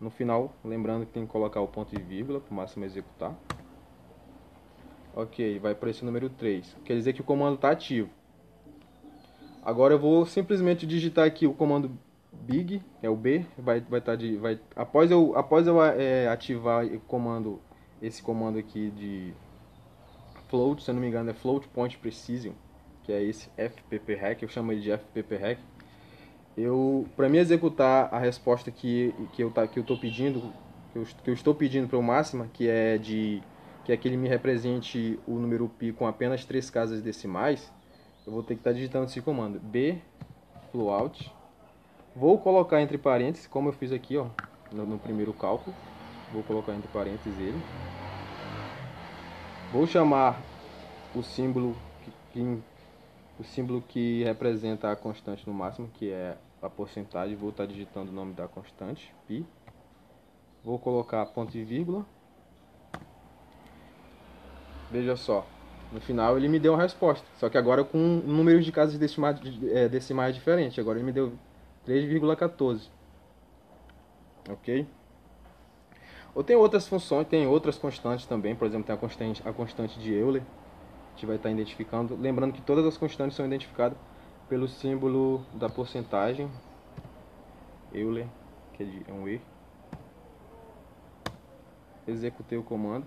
No final, lembrando que tem que colocar o ponto e vírgula para o máximo executar. Ok, vai para esse número 3. Quer dizer que o comando está ativo. Agora eu vou simplesmente digitar aqui o comando big, é o B, vai vai estar tá de vai após eu após eu é, ativar o comando esse comando aqui de float, se eu não me engano é float point precision, que é esse fpprec, eu chamo ele de fpprec. Eu para me executar a resposta que que eu tá que eu tô pedindo, que eu, que eu estou pedindo para o máxima, que é de que é que ele me represente o número pi com apenas três casas decimais, eu vou ter que estar tá digitando esse comando b float Vou colocar entre parênteses, como eu fiz aqui, ó, no, no primeiro cálculo. Vou colocar entre parênteses ele. Vou chamar o símbolo que, que, o símbolo que representa a constante no máximo, que é a porcentagem. Vou estar digitando o nome da constante, π. Vou colocar ponto e vírgula. Veja só, no final ele me deu uma resposta, só que agora com números de casas decimais, é, decimais diferentes. Agora ele me deu 3,14. Ok? Ou tem outras funções, tem outras constantes também, por exemplo, tem a constante, a constante de Euler, a gente vai estar identificando. Lembrando que todas as constantes são identificadas pelo símbolo da porcentagem, Euler, que é, é um E. Executei o comando,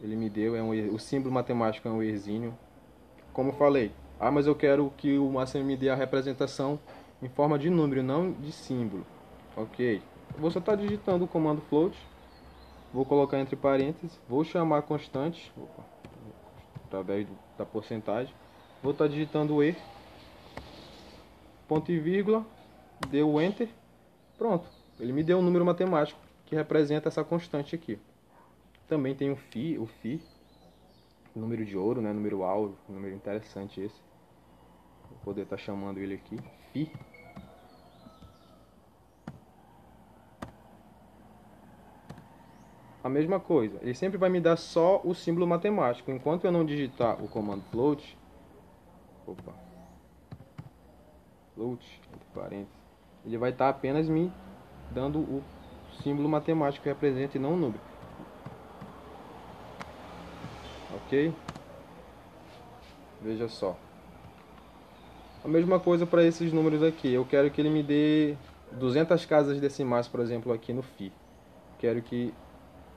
ele me deu, é um o símbolo matemático é um Ezinho. Como falei, ah, mas eu quero que o máximo me dê a representação em forma de número, não de símbolo. Ok. Vou só estar digitando o comando float. Vou colocar entre parênteses. Vou chamar constante. Opa, através da porcentagem. Vou estar digitando E Ponto e vírgula. Deu Enter. Pronto. Ele me deu um número matemático que representa essa constante aqui. Também tem o Φ, o Φ, número de ouro, né? número áureo, número interessante esse. Vou poder estar chamando ele aqui, Φ. a mesma coisa. Ele sempre vai me dar só o símbolo matemático. Enquanto eu não digitar o comando float, opa, float, entre parênteses, ele vai estar apenas me dando o símbolo matemático que representa e não o número. Ok? Veja só. A mesma coisa para esses números aqui. Eu quero que ele me dê 200 casas decimais, por exemplo, aqui no FI. Quero que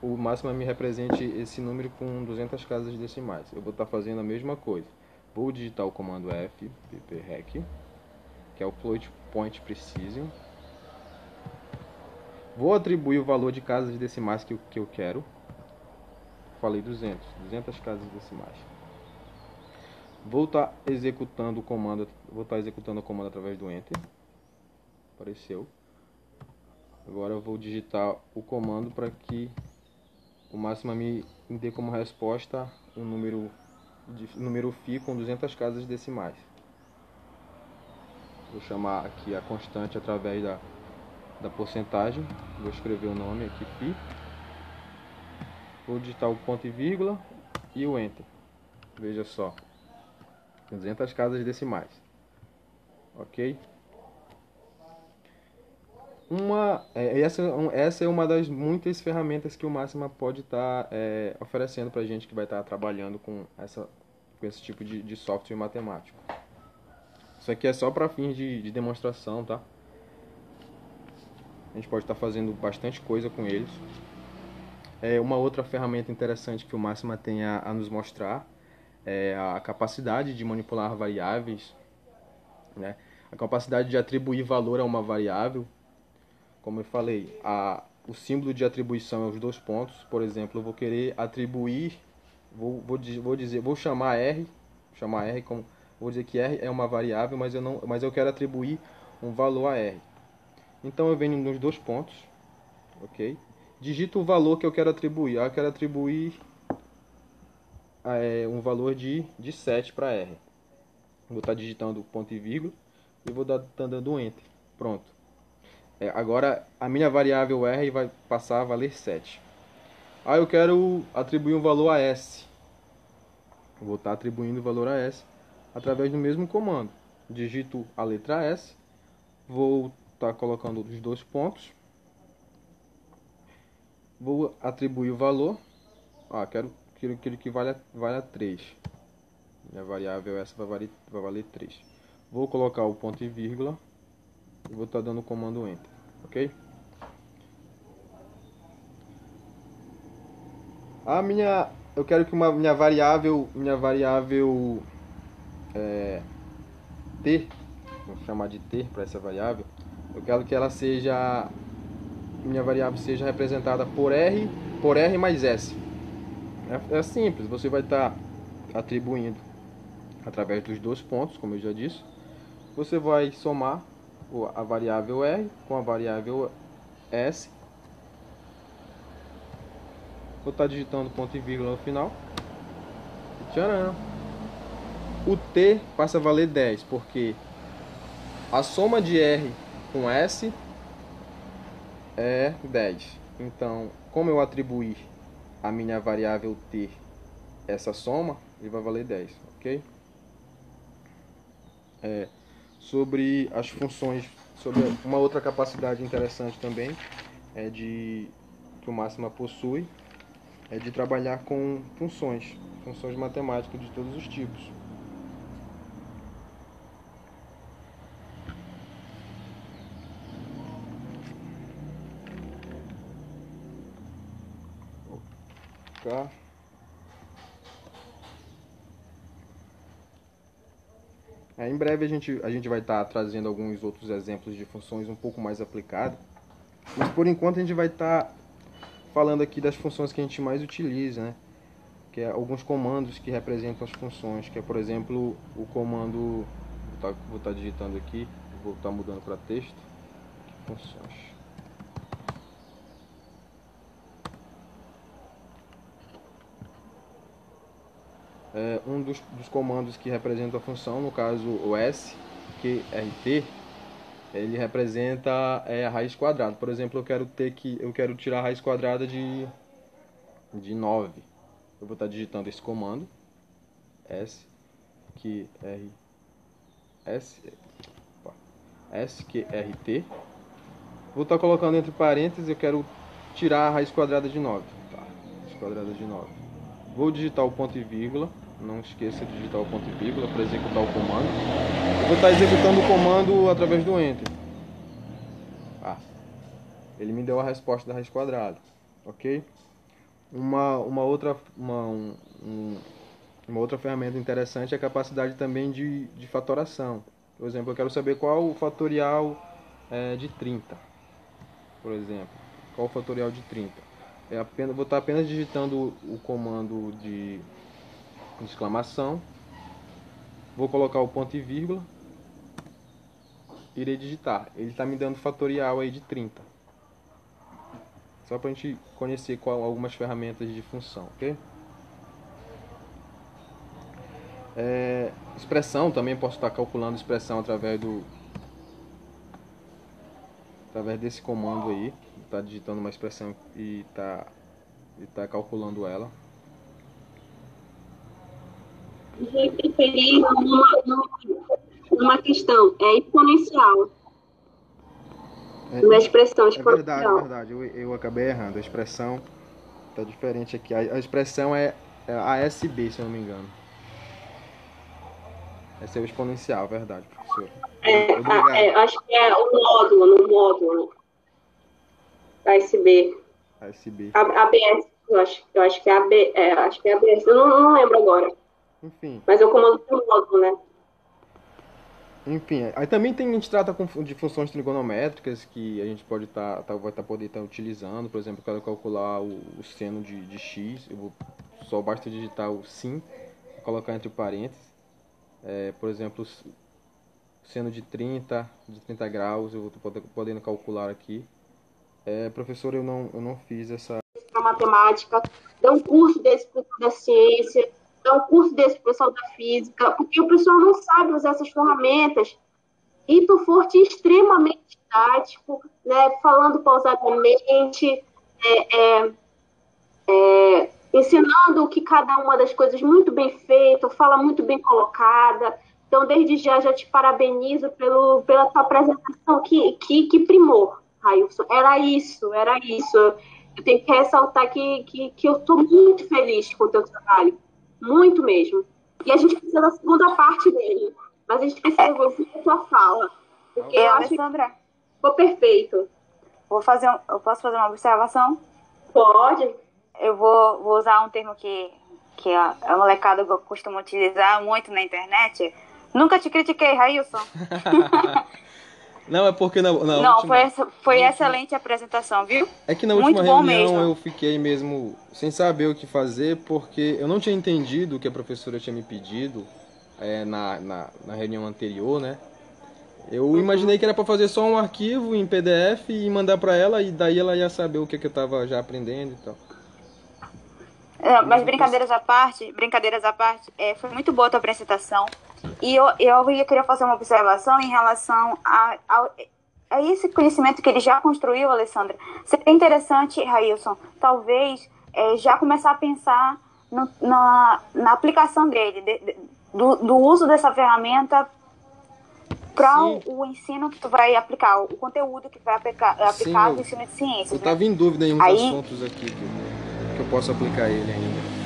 o máximo me represente esse número com 200 casas decimais. Eu vou estar fazendo a mesma coisa. Vou digitar o comando F, pprec, que é o float point precision. Vou atribuir o valor de casas decimais que eu, que eu quero. Falei 200, 200 casas decimais. Vou estar executando o comando, vou estar executando o comando através do enter. Apareceu. Agora eu vou digitar o comando para que o máximo me dê como resposta um número número φ com 200 casas decimais. Vou chamar aqui a constante através da, da porcentagem. Vou escrever o nome aqui φ. Vou digitar o ponto e vírgula e o enter. Veja só. 200 casas decimais. OK? Uma, é, essa, essa é uma das muitas ferramentas que o Máxima pode estar tá, é, oferecendo para a gente que vai estar tá trabalhando com, essa, com esse tipo de, de software matemático. Isso aqui é só para fins de, de demonstração, tá? A gente pode estar tá fazendo bastante coisa com eles. É uma outra ferramenta interessante que o Máxima tem a, a nos mostrar é a capacidade de manipular variáveis, né? a capacidade de atribuir valor a uma variável. Como eu falei, a, o símbolo de atribuição é os dois pontos. Por exemplo, eu vou querer atribuir, vou, vou, vou dizer, vou chamar R, chamar R como, vou dizer que R é uma variável, mas eu não, mas eu quero atribuir um valor a R. Então eu venho nos dois pontos, ok? Digito o valor que eu quero atribuir. Ah, eu quero atribuir é, um valor de, de 7 para R. Vou estar tá digitando ponto e vírgula e vou estar tá dando Enter. Pronto. É, agora a minha variável R vai passar a valer 7. Ah, eu quero atribuir um valor a S. Vou estar tá atribuindo o valor a S através do mesmo comando. Digito a letra S, vou estar colocando os dois pontos, vou atribuir o valor. Ah, quero aquilo, aquilo que vale a, vale a 3. Minha variável essa vai valer, vai valer 3. Vou colocar o ponto e vírgula e vou estar tá dando o comando Enter, ok? A minha, eu quero que uma minha variável, minha variável é, t, vou chamar de t para essa variável, eu quero que ela seja, minha variável seja representada por r, por r mais s. É, é simples, você vai estar tá atribuindo através dos dois pontos, como eu já disse. Você vai somar a variável R com a variável S. Vou estar tá digitando ponto e vírgula no final. Tcharam! O T passa a valer 10, porque a soma de R com S é 10. Então, como eu atribuir a minha variável t essa soma, ele vai valer 10, ok? É, sobre as funções, sobre uma outra capacidade interessante também, é de que o Máxima possui, é de trabalhar com funções, funções matemáticas de todos os tipos. Cá. É, em breve a gente, a gente vai estar tá trazendo alguns outros exemplos de funções um pouco mais aplicadas. Mas por enquanto a gente vai estar tá falando aqui das funções que a gente mais utiliza, né? Que é alguns comandos que representam as funções, que é por exemplo o comando, vou estar tá, tá digitando aqui, vou estar tá mudando para texto, funções. É, um dos, dos, comandos que representa a função, no caso o S, que RT, ele representa é, a raiz quadrada. Por exemplo, eu quero ter que eu quero tirar a raiz quadrada de de 9. Eu vou estar digitando esse comando S que R S opa, S que. Vou estar colocando entre parênteses, eu quero tirar a raiz quadrada de 9. Tá, raiz quadrada de 9. Vou digitar o ponto e vírgula. Não esqueça de digitar o ponto e vírgula para executar o comando. Eu vou estar executando o comando através do Enter. Ah, ele me deu a resposta da raiz quadrada. Ok? Uma, uma, outra, uma, um, uma outra ferramenta interessante é a capacidade também de, de fatoração. Por exemplo, eu quero saber qual o fatorial é, de 30. Por exemplo, qual o fatorial de 30. É apenas, vou estar apenas digitando o comando de exclamação. Vou colocar o ponto e vírgula. Irei digitar. Ele está me dando fatorial aí de 30. Só para a gente conhecer qual, algumas ferramentas de função, ok? É, expressão também posso estar calculando expressão através do através desse comando aí está digitando uma expressão e está e tá calculando ela. Me referi numa, numa questão, é exponencial. É, uma expressão exponencial. É verdade, é verdade. Eu, eu acabei errando. A expressão está diferente aqui. A, a expressão é, é ASB, se eu não me engano. Esse é o exponencial, verdade, professor. É, é, acho que é o módulo, no módulo. ASB. ASB. ABS, eu acho, eu acho que é AB, é, acho que é ABS, eu não, não lembro agora. Enfim. Mas eu comando pelo módulo, né? Enfim, aí também tem, a gente trata de funções trigonométricas que a gente pode estar, tá, tá, vai tá, poder estar tá utilizando, por exemplo, para calcular o, o seno de, de x, eu vou, só basta digitar o sim, colocar entre parênteses, é, por exemplo, seno de 30, de 30 graus, eu vou podendo calcular aqui. É, professor, eu não, eu não fiz essa... Matemática, dá um curso desse da ciência, dá um curso desse pessoal da física, porque o pessoal não sabe usar essas ferramentas. E tu foste extremamente didático, né, falando pausadamente, é, é, é, ensinando que cada uma das coisas muito bem feita, fala muito bem colocada. Então, desde já, já te parabenizo pelo, pela tua apresentação. Que, que, que primor, Railson. Era isso, era isso. Eu tenho que ressaltar que, que, que eu estou muito feliz com o teu trabalho. Muito mesmo. E a gente precisa da segunda parte dele. Mas a gente precisa ouvir a tua fala. Porque eu, eu acho Alessandra. que ficou perfeito. Vou fazer um, eu posso fazer uma observação? Pode. Eu vou, vou usar um termo que, que a, a molecada costuma utilizar muito na internet. Nunca te critiquei, Railson. Não, é porque na, na Não, última... foi, essa, foi excelente a apresentação, viu? É que na última Muito reunião eu fiquei mesmo sem saber o que fazer, porque eu não tinha entendido o que a professora tinha me pedido é, na, na, na, reunião anterior, né? Eu uhum. imaginei que era para fazer só um arquivo em PDF e mandar para ela, e daí ela ia saber o que, que eu tava já aprendendo e tal. É, mas brincadeiras à parte, brincadeiras à parte, é, foi muito boa a tua apresentação. E eu, eu queria fazer uma observação em relação a, a, a esse conhecimento que ele já construiu, Alessandra. Seria interessante, Railson, talvez é, já começar a pensar no, na, na aplicação dele, de, de, do, do uso dessa ferramenta para o, o, ensino que tu vai aplicar, o conteúdo que vai aplicar, aplicar no ensino de ciências. Eu estava né? em dúvida em uns Aí, assuntos aqui que, que eu posso aplicar ele ainda.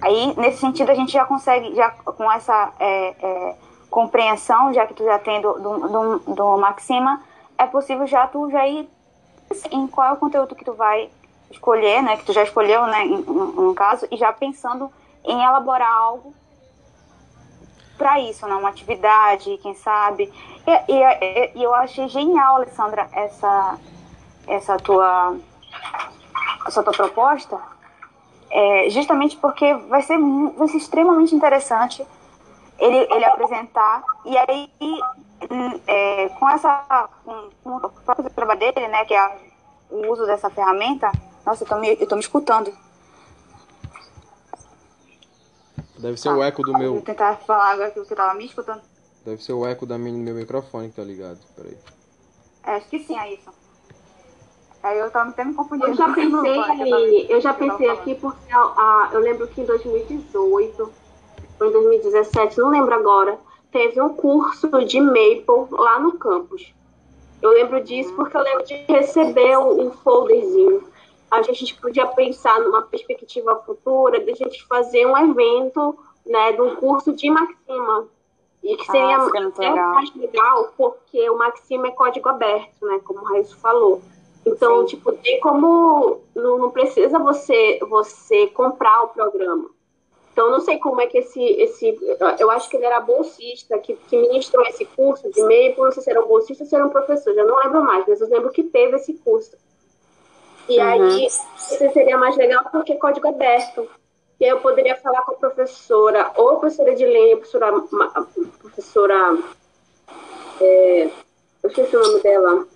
Aí, nesse sentido, a gente já consegue, já com essa é, é, compreensão, já que tu já tem do, do, do, do, Maxima, é possível já tu já ir em qual é o conteúdo que tu vai escolher, né, que tu já escolheu, né, no caso, e já pensando em elaborar algo para isso, né, uma atividade, quem sabe. E, e, e, eu achei genial, Alessandra, essa, essa tua, essa tua proposta, é, justamente porque vai ser, vai ser extremamente interessante ele, ele apresentar e aí é, com essa com, com o próprio trabalho dele, né, que é a, o uso dessa ferramenta, nossa, eu tô me, eu tô me escutando. Deve ser ah, o eco do meu. Vou tentar falar agora que você tava me escutando. Deve ser o eco da minha, do meu microfone que tá ligado. Peraí. É, acho que sim, é isso. Aí eu tava até me confundindo. Eu já pensei, eu já pensei aqui porque a, eu lembro que em 2018, ou em 2017, não lembro agora, teve um curso de Maple lá no campus. Eu lembro disso uhum. porque eu lembro de receber um, um folderzinho. A gente podia pensar numa perspectiva futura de a gente fazer um evento, né, de um curso de Maxima. E que seria ah, legal. mais legal porque o Maxima é código aberto, né, como o Raiz falou. Então, tipo, tem como. Não, não, precisa você, você comprar o programa. Então, não sei como é que esse. esse eu acho que ele era bolsista, que, que ministrou esse curso de meio, não sei se era um bolsista ou se era um professor, já não lembro mais, mas eu lembro que teve esse curso. E uhum. aí, isso seria mais legal porque é código aberto. E aí eu poderia falar com a professora, ou a professora de lenha, professora. A professora é, eu esqueci o nome dela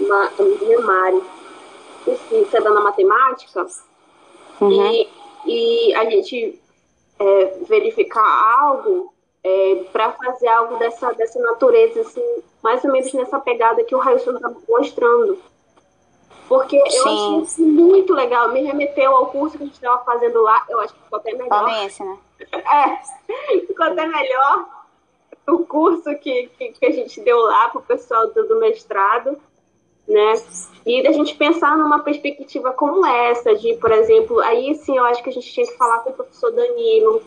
uma Mari, que é dando matemática, uhum. e, e a gente é, verificar algo é, para fazer algo dessa, dessa natureza, assim, mais ou menos nessa pegada que o Railson está mostrando. Porque eu Sim. achei muito legal, me remeteu ao curso que a gente estava fazendo lá, eu acho que ficou até melhor. Palmeirense, né? É, ficou até melhor o curso que, que, que a gente deu lá para o pessoal do, do mestrado né? E da gente pensar numa perspectiva como essa, de, por exemplo, aí sim eu acho que a gente tinha que falar com o professor Danilo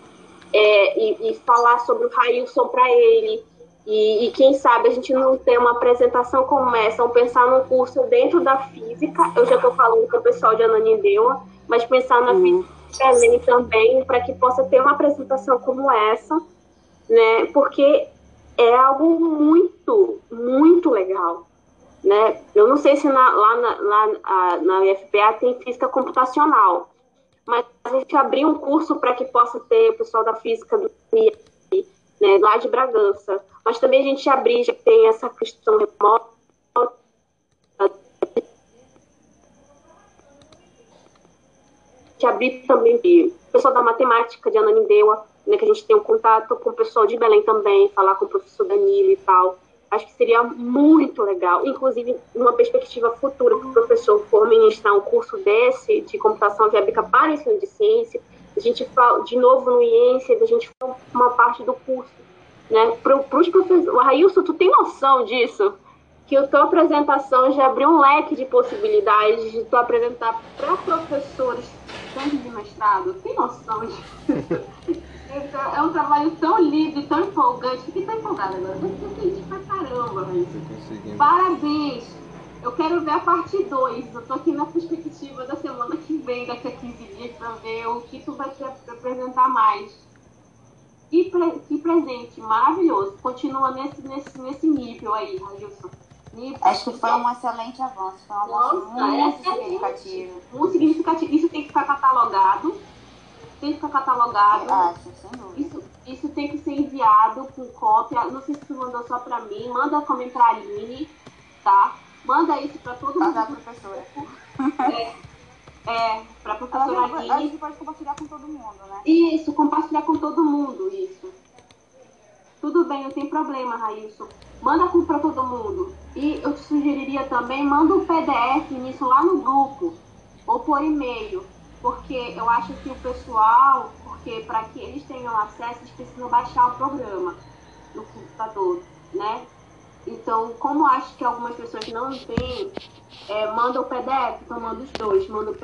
é, e, e, falar sobre o Railson para ele. E, e, quem sabe a gente não ter uma apresentação como essa, ou pensar num curso dentro da física, eu já estou falando com o pessoal de Ananindeua, mas pensar na uhum. física também, para que possa ter uma apresentação como essa, né? Porque é algo muito, muito. Né? Eu não sei se na, lá na, lá, na UFPA tem física computacional, mas a gente abriu um curso para que possa ter o pessoal da física do né, lá de Bragança. Mas também a gente abriu, já tem essa questão remota. abrir também o pessoal da matemática de Ananindeua, né, que a gente tem um contato com o pessoal de Belém também, falar com o professor Danilo e tal. Acho que seria muito legal, inclusive numa perspectiva futura, que o professor for ministrar um curso desse de computação geométrica para ensino de ciência, a gente fala, de novo no IENSE, a gente fala uma parte do curso, né? Para os professores. Railson, tu tem noção disso? Que a tua apresentação já abriu um leque de possibilidades de tu apresentar para professores tanto de mestrado, tem noção disso? é um trabalho tão lindo e tão empolgante. Fiquei tão empolgada agora. Tô feliz pra caramba, Raíssa. Parabéns! Eu quero ver a parte 2. Eu tô aqui na perspectiva da semana que vem, daqui a 15 dias, pra ver o que tu vai te apresentar mais. E pre que presente maravilhoso. Continua nesse, nesse, nesse nível aí, Railson. Acho que foi um excelente avanço. Foi um avanço Nossa, muito é significativo. Muito significativo. Isso tem que ficar catalogado. Tem que ficar catalogado. Ah. Isso, isso tem que ser enviado com cópia. Não sei se tu mandou só pra mim. Manda também pra Aline, tá? Manda isso pra todo mundo. Pra professora. É, é pra professora Aline. A gente pode compartilhar com todo mundo, né? Isso, compartilhar com todo mundo, isso. Tudo bem, não tem problema, Railson. Manda para todo mundo. E eu te sugeriria também, manda um PDF nisso lá no grupo ou por e-mail, porque eu acho que o pessoal, porque para que eles tenham acesso, eles precisam baixar o programa no computador, né? Então, como acho que algumas pessoas não têm, é, manda o PDF, então manda os dois, manda o